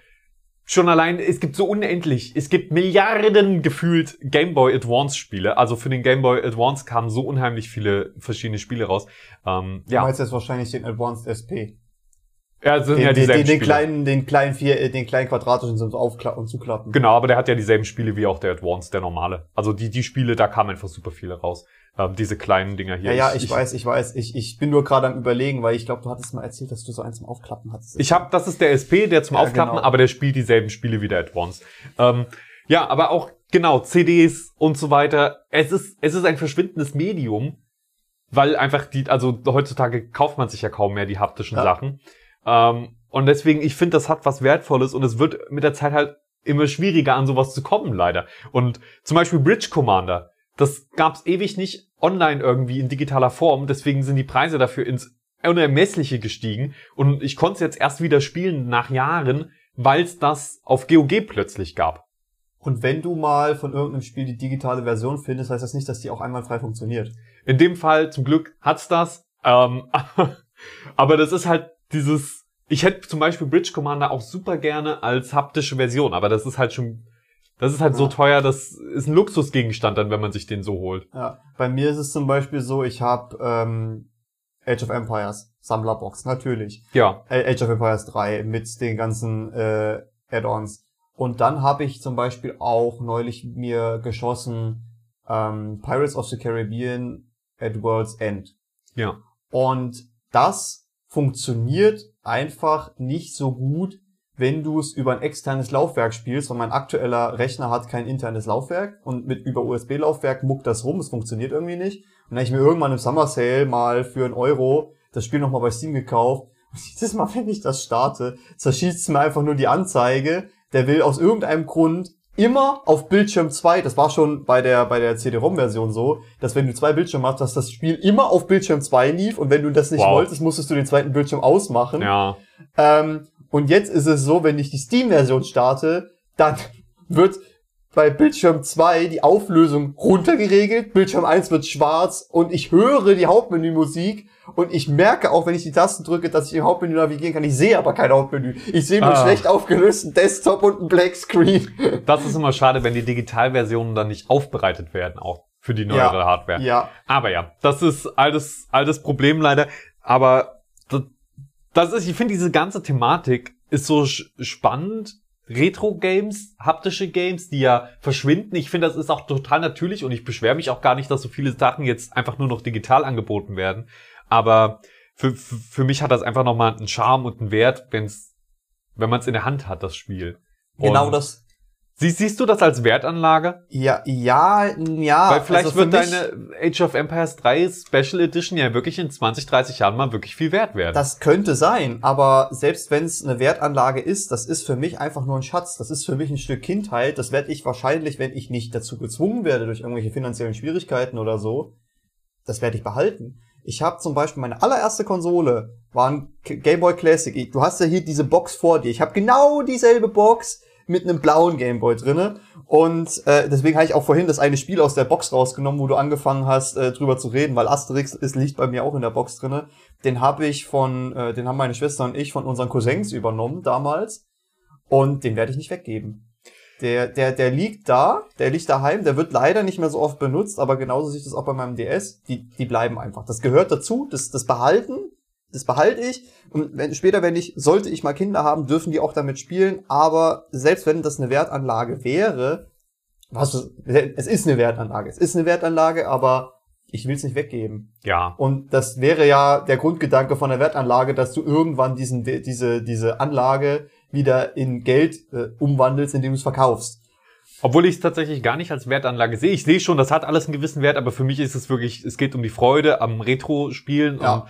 schon allein, es gibt so unendlich, es gibt Milliarden gefühlt Game Boy Advance Spiele. Also für den Game Boy Advance kamen so unheimlich viele verschiedene Spiele raus. Ähm, Du ja, meinst jetzt wahrscheinlich den Advanced SP. Ja, es sind Den, ja dieselben den, den Spiele. kleinen, den kleinen vier, äh, den kleinen quadratischen zum Aufklappen und Zuklappen. Genau, aber der hat ja dieselben Spiele wie auch der Advance, der normale. Also die, die Spiele, da kamen einfach super viele raus. Ähm, diese kleinen Dinger hier. Ja, ja, ich, weiß, ich weiß. Ich, ich bin nur gerade am überlegen, weil ich glaube, du hattest mal erzählt, dass du so eins zum Aufklappen hattest. Ich habe, das ist der SP, der zum Ja, Aufklappen, genau. aber der spielt dieselben Spiele wie der Advance. Ähm, ja, aber auch genau CDs und so weiter. Es ist, es ist ein verschwindendes Medium, weil einfach die, also heutzutage kauft man sich ja kaum mehr die haptischen Ja. Sachen. Ähm, und deswegen, ich finde, das hat was Wertvolles und es wird mit der Zeit halt immer schwieriger an sowas zu kommen, leider. Und zum Beispiel Bridge Commander, das gab's ewig nicht online irgendwie in digitaler Form, deswegen sind die Preise dafür ins Unermessliche gestiegen und ich konnte es jetzt erst wieder spielen nach Jahren, weil es das auf GOG plötzlich gab. Und wenn du mal von irgendeinem Spiel die digitale Version findest, heißt das nicht, dass die auch einwandfrei funktioniert. In dem Fall zum Glück hat's das, ähm, aber das ist halt dieses. Ich hätte zum Beispiel Bridge Commander auch super gerne als haptische Version, aber das ist halt schon das ist halt so Ja. teuer, das ist ein Luxusgegenstand dann, wenn man sich den so holt. Ja, bei mir ist es zum Beispiel so, ich habe ähm, Age of Empires, Sammlerbox, natürlich. Ja, Age of Empires 3 mit den ganzen äh, Add-ons. Und dann habe ich zum Beispiel auch neulich mir geschossen ähm, Pirates of the Caribbean at World's End. ja. Und das funktioniert einfach nicht so gut, wenn du es über ein externes Laufwerk spielst, weil mein aktueller Rechner hat kein internes Laufwerk und mit über USB-Laufwerk muckt das rum, es funktioniert irgendwie nicht. Und dann habe ich mir irgendwann im Summer Sale mal für einen Euro das Spiel nochmal bei Steam gekauft. Und jedes Mal, wenn ich das starte, zerschießt es mir einfach nur die Anzeige. Der will aus irgendeinem Grund immer auf Bildschirm 2, das war schon bei der, bei der CD-ROM-Version so, dass wenn du zwei Bildschirme hast, dass das Spiel immer auf Bildschirm 2 lief und wenn du das nicht Wow. wolltest, musstest du den zweiten Bildschirm ausmachen. Ja. Ähm, und jetzt ist es so, wenn ich die Steam-Version starte, dann wird bei Bildschirm 2 die Auflösung runtergeregelt, Bildschirm 1 wird schwarz und ich höre die Hauptmenümusik und ich merke auch, wenn ich die Tasten drücke, dass ich im Hauptmenü navigieren kann. Ich sehe aber kein Hauptmenü. Ich sehe nur einen Ah. schlecht aufgelösten Desktop und einen Black Screen. Das ist immer schade, wenn die Digitalversionen dann nicht aufbereitet werden, auch für die neuere Ja. Hardware. Ja, Aber ja, das ist altes, altes Problem leider. Aber das, das ist, ich finde, diese ganze Thematik ist so spannend. Retro-Games, haptische Games, die ja verschwinden. Ich finde, das ist auch total natürlich und ich beschwere mich auch gar nicht, dass so viele Sachen jetzt einfach nur noch digital angeboten werden. Aber für, für, für mich hat das einfach nochmal einen Charme und einen Wert, wenn's, wenn man es in der Hand hat, das Spiel. genau Und das. Sie, siehst du das als Wertanlage? Ja, ja, ja. Weil vielleicht also wird deine Age of Empires 3 Special Edition ja wirklich in 20, 30 Jahren mal wirklich viel wert werden. Das könnte sein, aber selbst wenn es eine Wertanlage ist, das ist für mich einfach nur ein Schatz. Das ist für mich ein Stück Kindheit. Das werde ich wahrscheinlich, wenn ich nicht dazu gezwungen werde durch irgendwelche finanziellen Schwierigkeiten oder so, das werde ich behalten. Ich habe zum Beispiel meine allererste Konsole war ein K- Game Boy Classic. Du hast ja hier diese Box vor dir. Ich habe genau dieselbe Box mit einem blauen Game Boy drinne und äh, deswegen habe ich auch vorhin das eine Spiel aus der Box rausgenommen, wo du angefangen hast äh, drüber zu reden, weil Asterix ist liegt bei mir auch in der Box drinne. Den habe ich von, äh, den haben meine Schwester und ich von unseren Cousins übernommen damals und den werde ich nicht weggeben. Der, der, der liegt da, der liegt daheim, der wird leider nicht mehr so oft benutzt, aber genauso sieht es auch bei meinem DS. Die, die bleiben einfach. Das gehört dazu, das, das behalten, das behalte ich. Und wenn, später, wenn ich, sollte ich mal Kinder haben, dürfen die auch damit spielen. Aber selbst wenn das eine Wertanlage wäre, was, es ist eine Wertanlage, es ist eine Wertanlage, aber ich will es nicht weggeben. ja. Und das wäre ja der Grundgedanke von der Wertanlage, dass du irgendwann diesen, diese, diese Anlage wieder in Geld äh, umwandelst, indem du es verkaufst. Obwohl ich es tatsächlich gar nicht als Wertanlage sehe. Ich sehe schon, das hat alles einen gewissen Wert, aber für mich ist es wirklich, es geht um die Freude am Retro-Spielen Ja,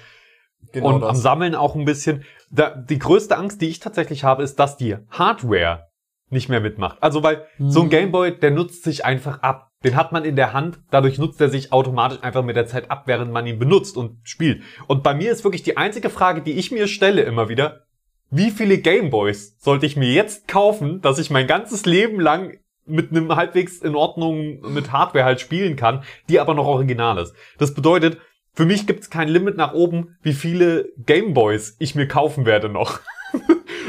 genau und, und am Sammeln auch ein bisschen. Da, die größte Angst, die ich tatsächlich habe, ist, dass die Hardware nicht mehr mitmacht. Also weil so ein Mhm. Gameboy, der nutzt sich einfach ab. Den hat man in der Hand, dadurch nutzt er sich automatisch einfach mit der Zeit ab, während man ihn benutzt und spielt. Und bei mir ist wirklich die einzige Frage, die ich mir stelle immer wieder, wie viele Gameboys sollte ich mir jetzt kaufen, dass ich mein ganzes Leben lang mit einem halbwegs in Ordnung mit Hardware halt spielen kann, die aber noch original ist. Das bedeutet, für mich gibt es kein Limit nach oben, wie viele Gameboys ich mir kaufen werde noch.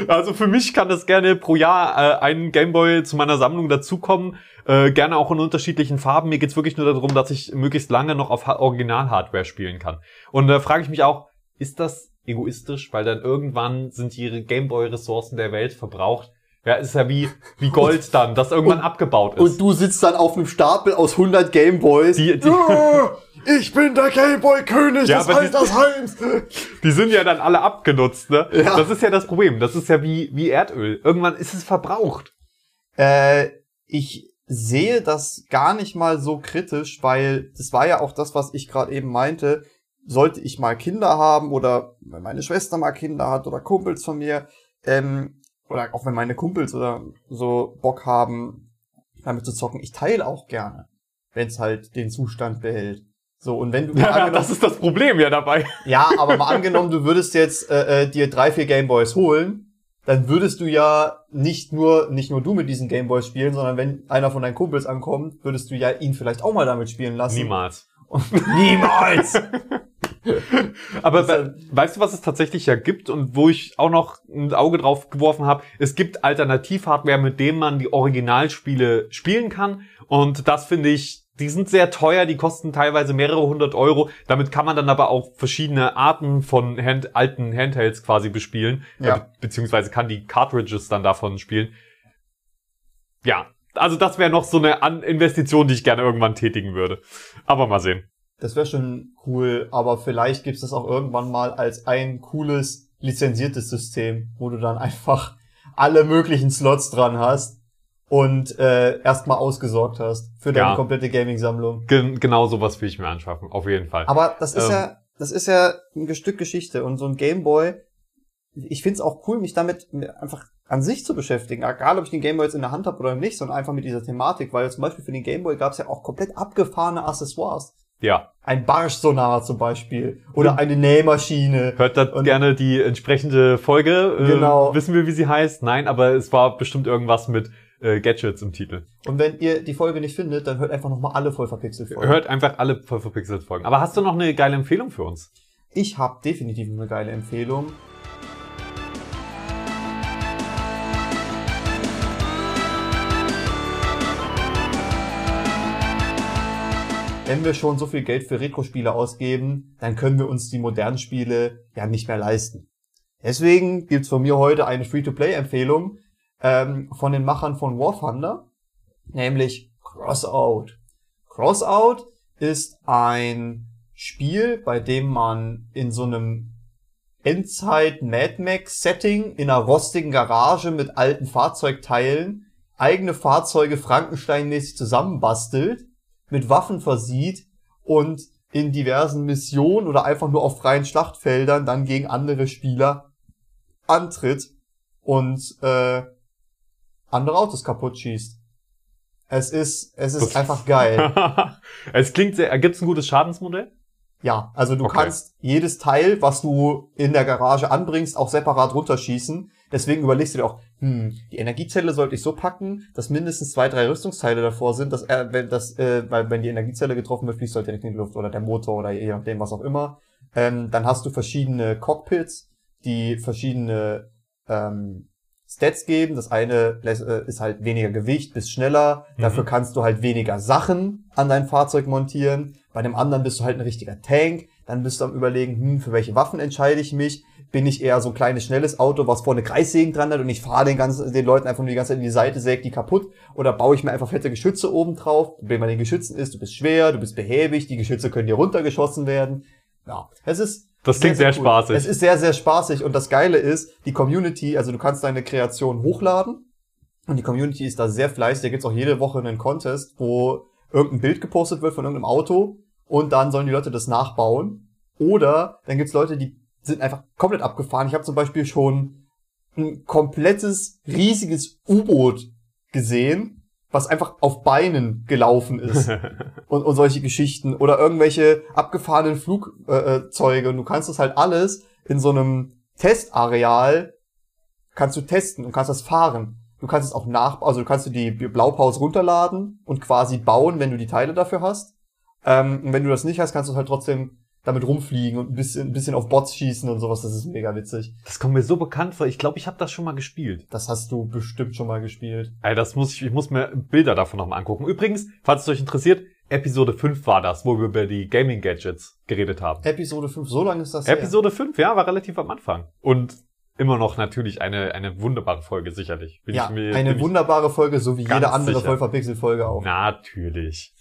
also für mich kann das gerne pro Jahr äh, ein Gameboy zu meiner Sammlung dazukommen. Äh, gerne auch in unterschiedlichen Farben. Mir geht's wirklich nur darum, dass ich möglichst lange noch auf Ha- Original-Hardware spielen kann. Und da frage ich mich auch, ist das egoistisch? Weil dann irgendwann sind die Gameboy-Ressourcen der Welt verbraucht. Ja, ist ja wie, wie Gold dann, das irgendwann abgebaut ist. Und du sitzt dann auf einem Stapel aus 100 Gameboys. Die- die- Ja, ich bin der Gameboy-König Ja, des Altersheims. Die sind ja dann alle abgenutzt, ne? Ja. Das ist ja das Problem. Das ist ja wie, wie Erdöl. Irgendwann ist es verbraucht. Äh, ich sehe das gar nicht mal so kritisch, weil das war ja auch das, was ich gerade eben meinte. Sollte ich mal Kinder haben oder wenn meine Schwester mal Kinder hat oder Kumpels von mir, ähm, oder auch wenn meine Kumpels oder so Bock haben, damit zu zocken, ich teile auch gerne, wenn es halt den Zustand behält. So, und wenn du Ja, das ist das Problem ja dabei. ja, aber mal angenommen, du würdest jetzt äh, äh, dir drei, vier Gameboys holen, dann würdest du ja nicht nur nicht nur du mit diesen Gameboys spielen, sondern wenn einer von deinen Kumpels ankommt, würdest du ja ihn vielleicht auch mal damit spielen lassen. Niemals. Niemals. Aber we weißt du, was es tatsächlich ja gibt und wo ich auch noch ein Auge drauf geworfen habe? Es gibt Alternativhardware, mit dem man die Originalspiele spielen kann. Und das finde ich, die sind sehr teuer, die kosten teilweise mehrere hundert Euro. Damit kann man dann aber auch verschiedene Arten von Hand alten Handhelds quasi bespielen. Ja. Be beziehungsweise kann die Cartridges dann davon spielen. Ja, also das wäre noch so eine An Investition, die ich gerne irgendwann tätigen würde. Aber mal sehen. Das wäre schon cool, aber vielleicht gibt's das auch irgendwann mal als ein cooles lizenziertes System, wo du dann einfach alle möglichen Slots dran hast und äh, erstmal ausgesorgt hast für deine Ja. komplette Gaming-Sammlung. Gen genau sowas will ich mir anschaffen, auf jeden Fall. Aber das ist Ähm. ja, das ist ja ein Stück Geschichte und so ein Gameboy. Ich find's auch cool, mich damit einfach an sich zu beschäftigen. Egal, ob ich den Gameboy jetzt in der Hand habe oder nicht, sondern einfach mit dieser Thematik, weil zum Beispiel für den Gameboy gab's ja auch komplett abgefahrene Accessoires. ja, Ein Barschsonar zum Beispiel oder eine Nähmaschine. hört da gerne die entsprechende Folge. Äh, Genau. Wissen wir, wie sie heißt? Nein, aber es war bestimmt irgendwas mit äh, Gadgets im Titel. Und wenn ihr die Folge nicht findet, dann hört einfach nochmal alle voll verpixelt Folgen. Hört einfach alle voll verpixelt Folgen. Aber hast du noch eine geile Empfehlung für uns? Ich habe definitiv eine geile Empfehlung. Wenn wir schon so viel Geld für Retro-Spiele ausgeben, dann können wir uns die modernen Spiele ja nicht mehr leisten. Deswegen gibt's von mir heute eine Free-to-Play-Empfehlung ähm, von den Machern von War Thunder, nämlich Crossout. Crossout ist ein Spiel, bei dem man in so einem Endzeit Mad Max Setting in einer rostigen Garage mit alten Fahrzeugteilen eigene Fahrzeuge Frankenstein-mäßig zusammenbastelt, mit Waffen versieht und in diversen Missionen oder einfach nur auf freien Schlachtfeldern dann gegen andere Spieler antritt und äh, andere Autos kaputt schießt. Es ist, es ist einfach geil. es klingt sehr. Gibt's ein gutes Schadensmodell? Ja, also du Okay. kannst jedes Teil, was du in der Garage anbringst, auch separat runterschießen. Deswegen überlegst du dir auch, hm, die Energiezelle sollte ich so packen, dass mindestens zwei, drei Rüstungsteile davor sind, dass er, wenn das, äh, weil wenn die Energiezelle getroffen wird, fliegt halt direkt in die Luft oder der Motor oder je nachdem, was auch immer. Ähm, dann hast du verschiedene Cockpits, die verschiedene ähm, Stats geben. Das eine äh, ist halt weniger Gewicht, bist schneller. Mhm. Dafür kannst du halt weniger Sachen an dein Fahrzeug montieren. Bei dem anderen bist du halt ein richtiger Tank. Dann bist du am überlegen, hm, für welche Waffen entscheide ich mich? Bin ich eher so ein kleines, schnelles Auto, was vorne Kreissägen dran hat und ich fahre den, ganzen, den Leuten einfach nur die ganze Zeit in die Seite, säg die kaputt? Oder baue ich mir einfach fette Geschütze oben drauf? Problem bei den Geschützen ist, du bist schwer, du bist behäbig, die Geschütze können dir runtergeschossen werden. Ja, es ist Das klingt sehr, spaßig. es ist sehr, sehr spaßig und das Geile ist, die Community, also du kannst deine Kreation hochladen und die Community ist da sehr fleißig. Da gibt's auch jede Woche einen Contest, wo irgendein Bild gepostet wird von irgendeinem Auto und dann sollen die Leute das nachbauen. Oder dann gibt's Leute, die sind einfach komplett abgefahren. Ich habe zum Beispiel schon ein komplettes, riesiges U-Boot gesehen, was einfach auf Beinen gelaufen ist und, und solche Geschichten oder irgendwelche abgefahrenen Flugzeuge äh, Zeuge. und du kannst das halt alles in so einem Testareal kannst du testen und kannst das fahren. Du kannst es auch nach, also du kannst du die Blaupause runterladen und quasi bauen, wenn du die Teile dafür hast. Ähm, und wenn du das nicht hast, kannst du halt trotzdem damit rumfliegen und ein bisschen, ein bisschen auf Bots schießen und sowas. Das ist mega witzig. Das kommt mir so bekannt vor. Ich glaube, ich habe das schon mal gespielt. Das hast du bestimmt schon mal gespielt. Ey, das muss ich, ich muss mir Bilder davon nochmal angucken. Übrigens, falls es euch interessiert, Episode 5 war das, wo wir über die Gaming Gadgets geredet haben. Episode 5, so lange ist das her. Episode 5, ja, war relativ am Anfang. Und immer noch natürlich eine, eine wunderbare Folge, sicherlich. Bin Ja, mir, eine wunderbare Folge, so wie jede andere sicher. Vollverpixel-Folge auch. Natürlich.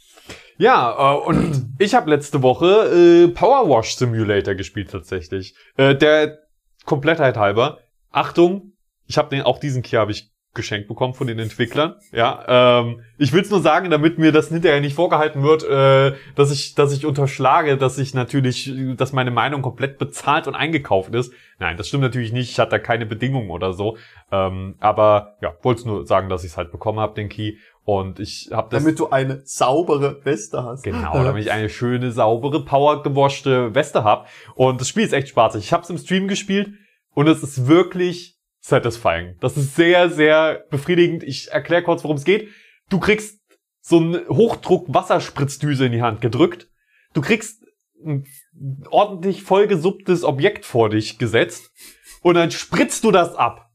Ja, äh, und ich habe letzte Woche äh, Power Wash Simulator gespielt tatsächlich. Äh, der Komplettheit halber. Achtung, ich habe den auch diesen Key habe ich geschenkt bekommen von den Entwicklern. Ja, ähm, ich will es nur sagen, damit mir das hinterher nicht vorgehalten wird, äh, dass ich, dass ich unterschlage, dass ich natürlich, dass meine Meinung komplett bezahlt und eingekauft ist. Nein, das stimmt natürlich nicht. Ich hatte da keine Bedingungen oder so. Ähm, aber ja, wollte nur sagen, dass ich es halt bekommen habe, den Key. Und ich habe das. Damit du eine saubere Weste hast. Genau, damit ich eine schöne, saubere, powergewaschte Weste habe. Und das Spiel ist echt spaßig. Ich habe es im Stream gespielt und es ist wirklich satisfying. Das ist sehr, sehr befriedigend. Ich erkläre kurz, worum es geht. Du kriegst so eine Hochdruck-Wasserspritzdüse in die Hand gedrückt. Du kriegst ein ordentlich vollgesupptes Objekt vor dich gesetzt und dann spritzt du das ab.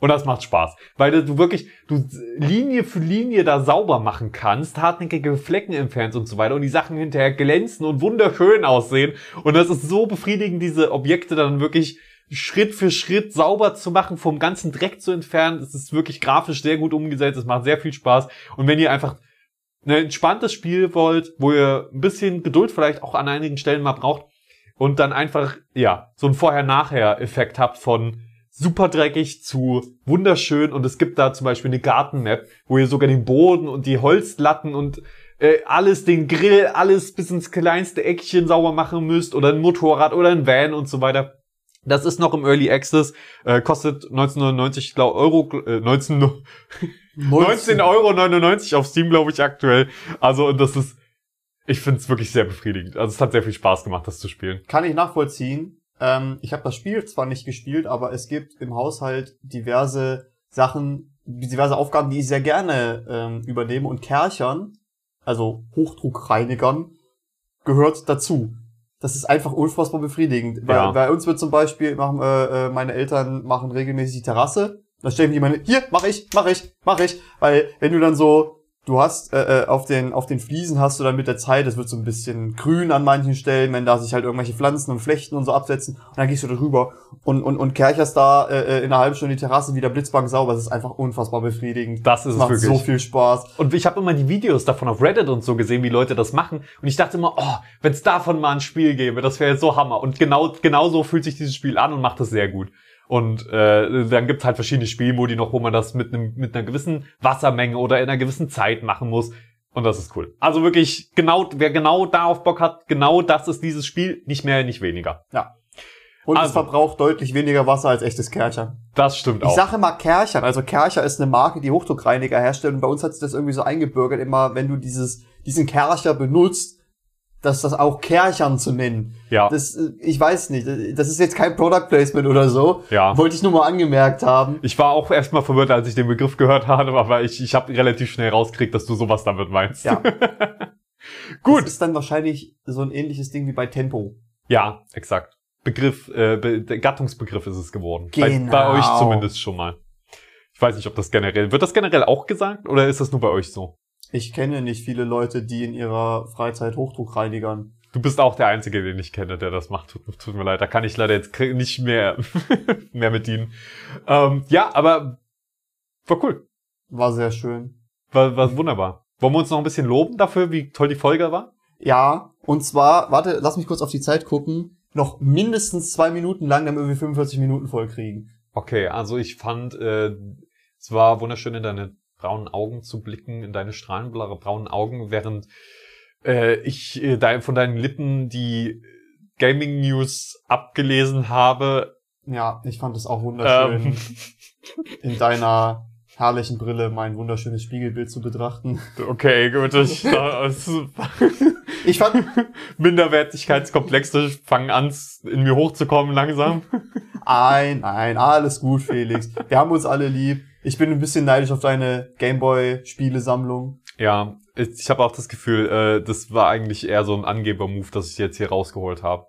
Und das macht Spaß, weil du wirklich, du Linie für Linie da sauber machen kannst, hartnäckige Flecken entfernst und so weiter und die Sachen hinterher glänzen und wunderschön aussehen. Und das ist so befriedigend, diese Objekte dann wirklich Schritt für Schritt sauber zu machen, vom ganzen Dreck zu entfernen. Es ist wirklich grafisch sehr gut umgesetzt, es macht sehr viel Spaß. Und wenn ihr einfach ein entspanntes Spiel wollt, wo ihr ein bisschen Geduld vielleicht auch an einigen Stellen mal braucht und dann einfach, ja, so ein Vorher-Nachher-Effekt habt von super dreckig zu wunderschön und es gibt da zum Beispiel eine Gartenmap, wo ihr sogar den Boden und die Holzlatten und äh, alles, den Grill, alles bis ins kleinste Eckchen sauber machen müsst oder ein Motorrad oder ein Van und so weiter. Das ist noch im Early Access, äh, kostet 1999 glaub, Euro, äh, 19, 19 Euro 99 auf Steam, glaube ich, aktuell. Also das ist, ich finde es wirklich sehr befriedigend. Also es hat sehr viel Spaß gemacht, das zu spielen. Kann ich nachvollziehen. Ähm, ich habe das Spiel zwar nicht gespielt, aber es gibt im Haushalt diverse Sachen, diverse Aufgaben, die ich sehr gerne ähm, übernehme und Kerchern, also Hochdruckreinigern, gehört dazu. Das ist einfach unfassbar befriedigend. Bei, Ja. bei uns wird zum Beispiel, machen, äh, äh, meine Eltern machen regelmäßig die Terrasse. Da stellen die meine, hier, mach ich, mach ich, mach ich. Weil wenn du dann so, du hast äh, äh, auf den auf den Fliesen hast du dann mit der Zeit, es wird so ein bisschen grün an manchen Stellen, wenn da sich halt irgendwelche Pflanzen und Flechten und so absetzen. Und dann gehst du darüber und und und kercherst da äh, äh, in einer halben Stunde die Terrasse wieder blitzbang sauber. Das ist einfach unfassbar befriedigend. Das ist es macht wirklich. so viel Spaß. Und ich habe immer die Videos davon auf Reddit und so gesehen, wie Leute das machen. Und ich dachte immer, oh, wenn es davon mal ein Spiel gäbe, das wäre jetzt so Hammer. Und genau, genau so fühlt sich dieses Spiel an und macht es sehr gut. Und äh, dann gibt's halt verschiedene Spielmodi noch, wo man das mit, einem mit einer gewissen Wassermenge oder in einer gewissen Zeit machen muss. Und das ist cool. Also wirklich, genau, wer genau darauf Bock hat, genau das ist dieses Spiel. Nicht mehr, nicht weniger. Ja. Und es Also. verbraucht deutlich weniger Wasser als echtes Kerchern. Das stimmt Ich auch. sage immer Kerchern. Also Kercher ist eine Marke, die Hochdruckreiniger herstellt. Und bei uns hat sich das irgendwie so eingebürgert, immer wenn du dieses, diesen Kercher benutzt, dass das auch Kerchern zu nennen. ja. Das, äh, ich weiß nicht. Das ist jetzt kein Product Placement oder so. Ja. Wollte ich nur mal angemerkt haben. Ich war auch erstmal verwirrt, als ich den Begriff gehört habe, aber ich, ich habe relativ schnell rausgekriegt, dass du sowas damit meinst. Ja. Gut. Das ist dann wahrscheinlich so ein ähnliches Ding wie bei Tempo. Ja, exakt. Begriff, äh, Be Gattungsbegriff ist es geworden. Genau. Bei, bei euch zumindest schon mal. Ich weiß nicht, ob das generell, wird das generell auch gesagt oder ist das nur bei euch so? Ich kenne nicht viele Leute, die in ihrer Freizeit Hochdruck reinigern. Du bist auch der Einzige, den ich kenne, der das macht. Tut, tut mir leid, da kann ich leider jetzt nicht mehr, mehr mit dienen. Ähm, ja, aber war cool. War sehr schön. War, war wunderbar. Wollen wir uns noch ein bisschen loben dafür, wie toll die Folge war? Ja, und zwar, warte, lass mich kurz auf die Zeit gucken. Noch mindestens zwei Minuten lang, damit wir 45 Minuten voll kriegen. Okay, also ich fand, äh, es war wunderschön, in deine braunen Augen zu blicken, in deine strahlenblaue braunen Augen, während äh, ich äh, de von deinen Lippen die Gaming News abgelesen habe. Ja, ich fand es auch wunderschön, Ähm, in deiner herrlichen Brille mein wunderschönes Spiegelbild zu betrachten. okay, gut, ich, Ich fand, Minderwertigkeitskomplexe fangen an, in mir hochzukommen langsam. Nein, nein, alles gut, Felix. Wir haben uns alle lieb. Ich bin ein bisschen neidisch auf deine Gameboy-Spielesammlung. Ja, ich, ich habe auch das Gefühl, äh, das war eigentlich eher so ein Angeber-Move, das ich jetzt hier rausgeholt habe.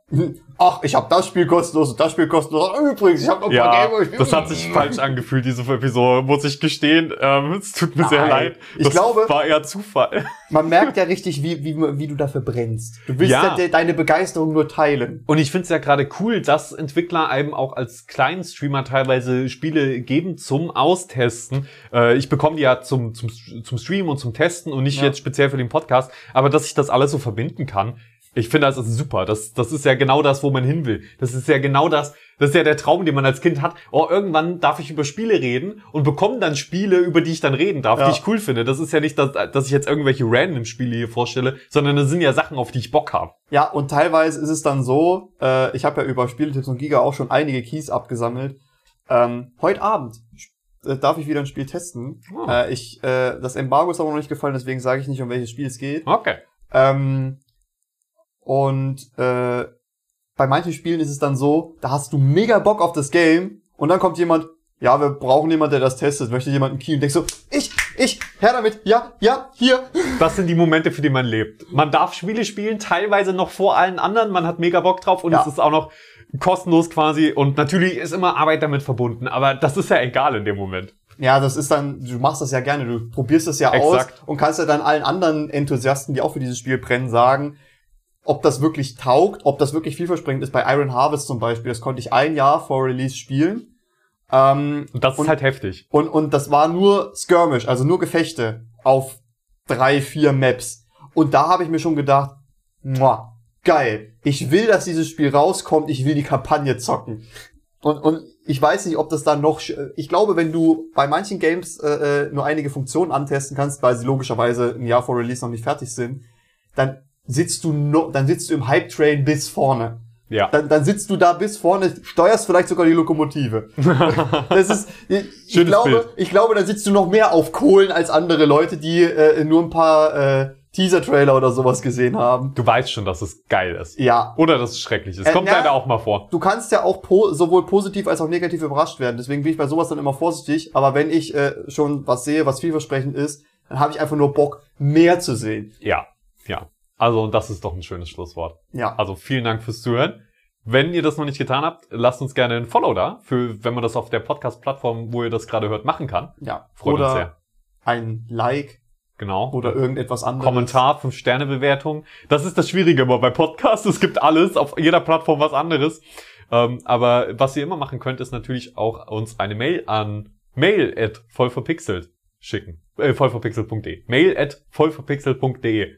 Ach, ich habe das Spiel kostenlos und das Spiel kostenlos. Übrigens, ich habe noch ein paar Ja, Gameboy-Spiele. das hat sich falsch angefühlt, diese Episode, muss ich gestehen. Ähm, es tut mir sehr Nein. leid. Ich Das glaube- war eher Zufall. Man merkt ja richtig, wie, wie, wie du dafür brennst. Du willst Ja. ja. de deine Begeisterung nur teilen. Und ich finde es ja gerade cool, dass Entwickler einem auch als kleinen Streamer teilweise Spiele geben zum Austesten. Äh, ich bekomme die ja zum, zum, zum Streamen und zum Testen und nicht Ja. jetzt speziell für den Podcast. Aber dass ich das alles so verbinden kann, Ich finde, das ist super. Das, das ist ja genau das, wo man hin will. Das ist ja genau das, das ist ja der Traum, den man als Kind hat. Oh, irgendwann darf ich über Spiele reden und bekomme dann Spiele, über die ich dann reden darf, Ja. die ich cool finde. Das ist ja nicht, dass, dass ich jetzt irgendwelche random Spiele hier vorstelle, sondern das sind ja Sachen, auf die ich Bock habe. Ja, und teilweise ist es dann so, äh, ich habe ja über Spieletipps und Giga auch schon einige Keys abgesammelt. Ähm, heute Abend äh, darf ich wieder ein Spiel testen. Oh. Äh, ich, äh, das Embargo ist aber noch nicht gefallen, deswegen sage ich nicht, um welches Spiel es geht. Okay. Ähm, und äh, bei manchen Spielen ist es dann so, da hast du mega Bock auf das Game und dann kommt jemand, ja, wir brauchen jemanden, der das testet. Möchte jemand einen Key und denkst so, ich, ich, her damit, ja, ja, hier. Das sind die Momente, für die man lebt. Man darf Spiele spielen, teilweise noch vor allen anderen. Man hat mega Bock drauf und Ja. es ist auch noch kostenlos quasi. Und natürlich ist immer Arbeit damit verbunden, aber das ist ja egal in dem Moment. Ja, das ist dann, du machst das ja gerne, du probierst das ja Exakt. aus und kannst ja dann allen anderen Enthusiasten, die auch für dieses Spiel brennen, sagen, ob das wirklich taugt, ob das wirklich vielversprechend ist. Bei Iron Harvest zum Beispiel, das konnte ich ein Jahr vor Release spielen. Ähm, Und das ist Und- halt heftig. und, und das war nur Skirmish, also nur Gefechte auf drei, vier Maps. Und da habe ich mir schon gedacht, muah, geil. Ich will, dass dieses Spiel rauskommt, ich will die Kampagne zocken. Und, und ich weiß nicht, ob das dann noch, ich glaube, wenn du bei manchen Games äh, äh, nur einige Funktionen antesten kannst, weil sie logischerweise ein Jahr vor Release noch nicht fertig sind, dann sitzt du no, dann sitzt du im Hype-Train bis vorne. Ja. Dann, dann sitzt du da bis vorne, steuerst vielleicht sogar die Lokomotive. Das ist, ich, ich glaube, Bild. ich glaube, da sitzt du noch mehr auf Kohlen als andere Leute, die äh, nur ein paar äh, Teaser-Trailer oder sowas gesehen haben. Du weißt schon, dass es geil ist. Ja. Oder dass es schrecklich ist. Äh, Kommt ja. leider auch mal vor. Du kannst ja auch po sowohl positiv als auch negativ überrascht werden. Deswegen bin ich bei sowas dann immer vorsichtig. Aber wenn ich äh, schon was sehe, was vielversprechend ist, dann habe ich einfach nur Bock, mehr zu sehen. Ja. Ja. Also, und das ist doch ein schönes Schlusswort. Ja. Also, vielen Dank fürs Zuhören. Wenn ihr das noch nicht getan habt, lasst uns gerne ein Follow da, für, wenn man das auf der Podcast-Plattform, wo ihr das gerade hört, machen kann. Ja. Freut uns oder sehr. ein Like Genau. oder irgendetwas anderes. Kommentar, 5-Sterne-Bewertung. Das ist das Schwierige immer bei Podcasts. Es gibt alles, auf jeder Plattform was anderes. Ähm, aber was ihr immer machen könnt, ist natürlich auch uns eine Mail an mail at vollverpixelt schicken. Äh, vollverpixelt.de. Mail at vollverpixelt.de.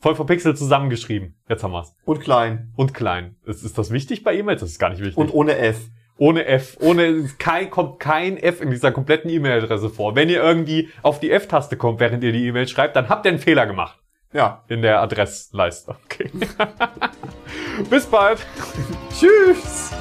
Vollverpixelt zusammengeschrieben. Jetzt haben wir's. Und klein. Und klein. Ist, ist das wichtig bei E-Mails? Das ist gar nicht wichtig. Und ohne F. ohne F. Ohne, kein, kommt kein F in dieser kompletten E-Mail-Adresse vor. Wenn ihr irgendwie auf die F-Taste kommt, während ihr die E-Mail schreibt, dann habt ihr einen Fehler gemacht. Ja. In der Adressleiste. Okay. Bis bald. Tschüss.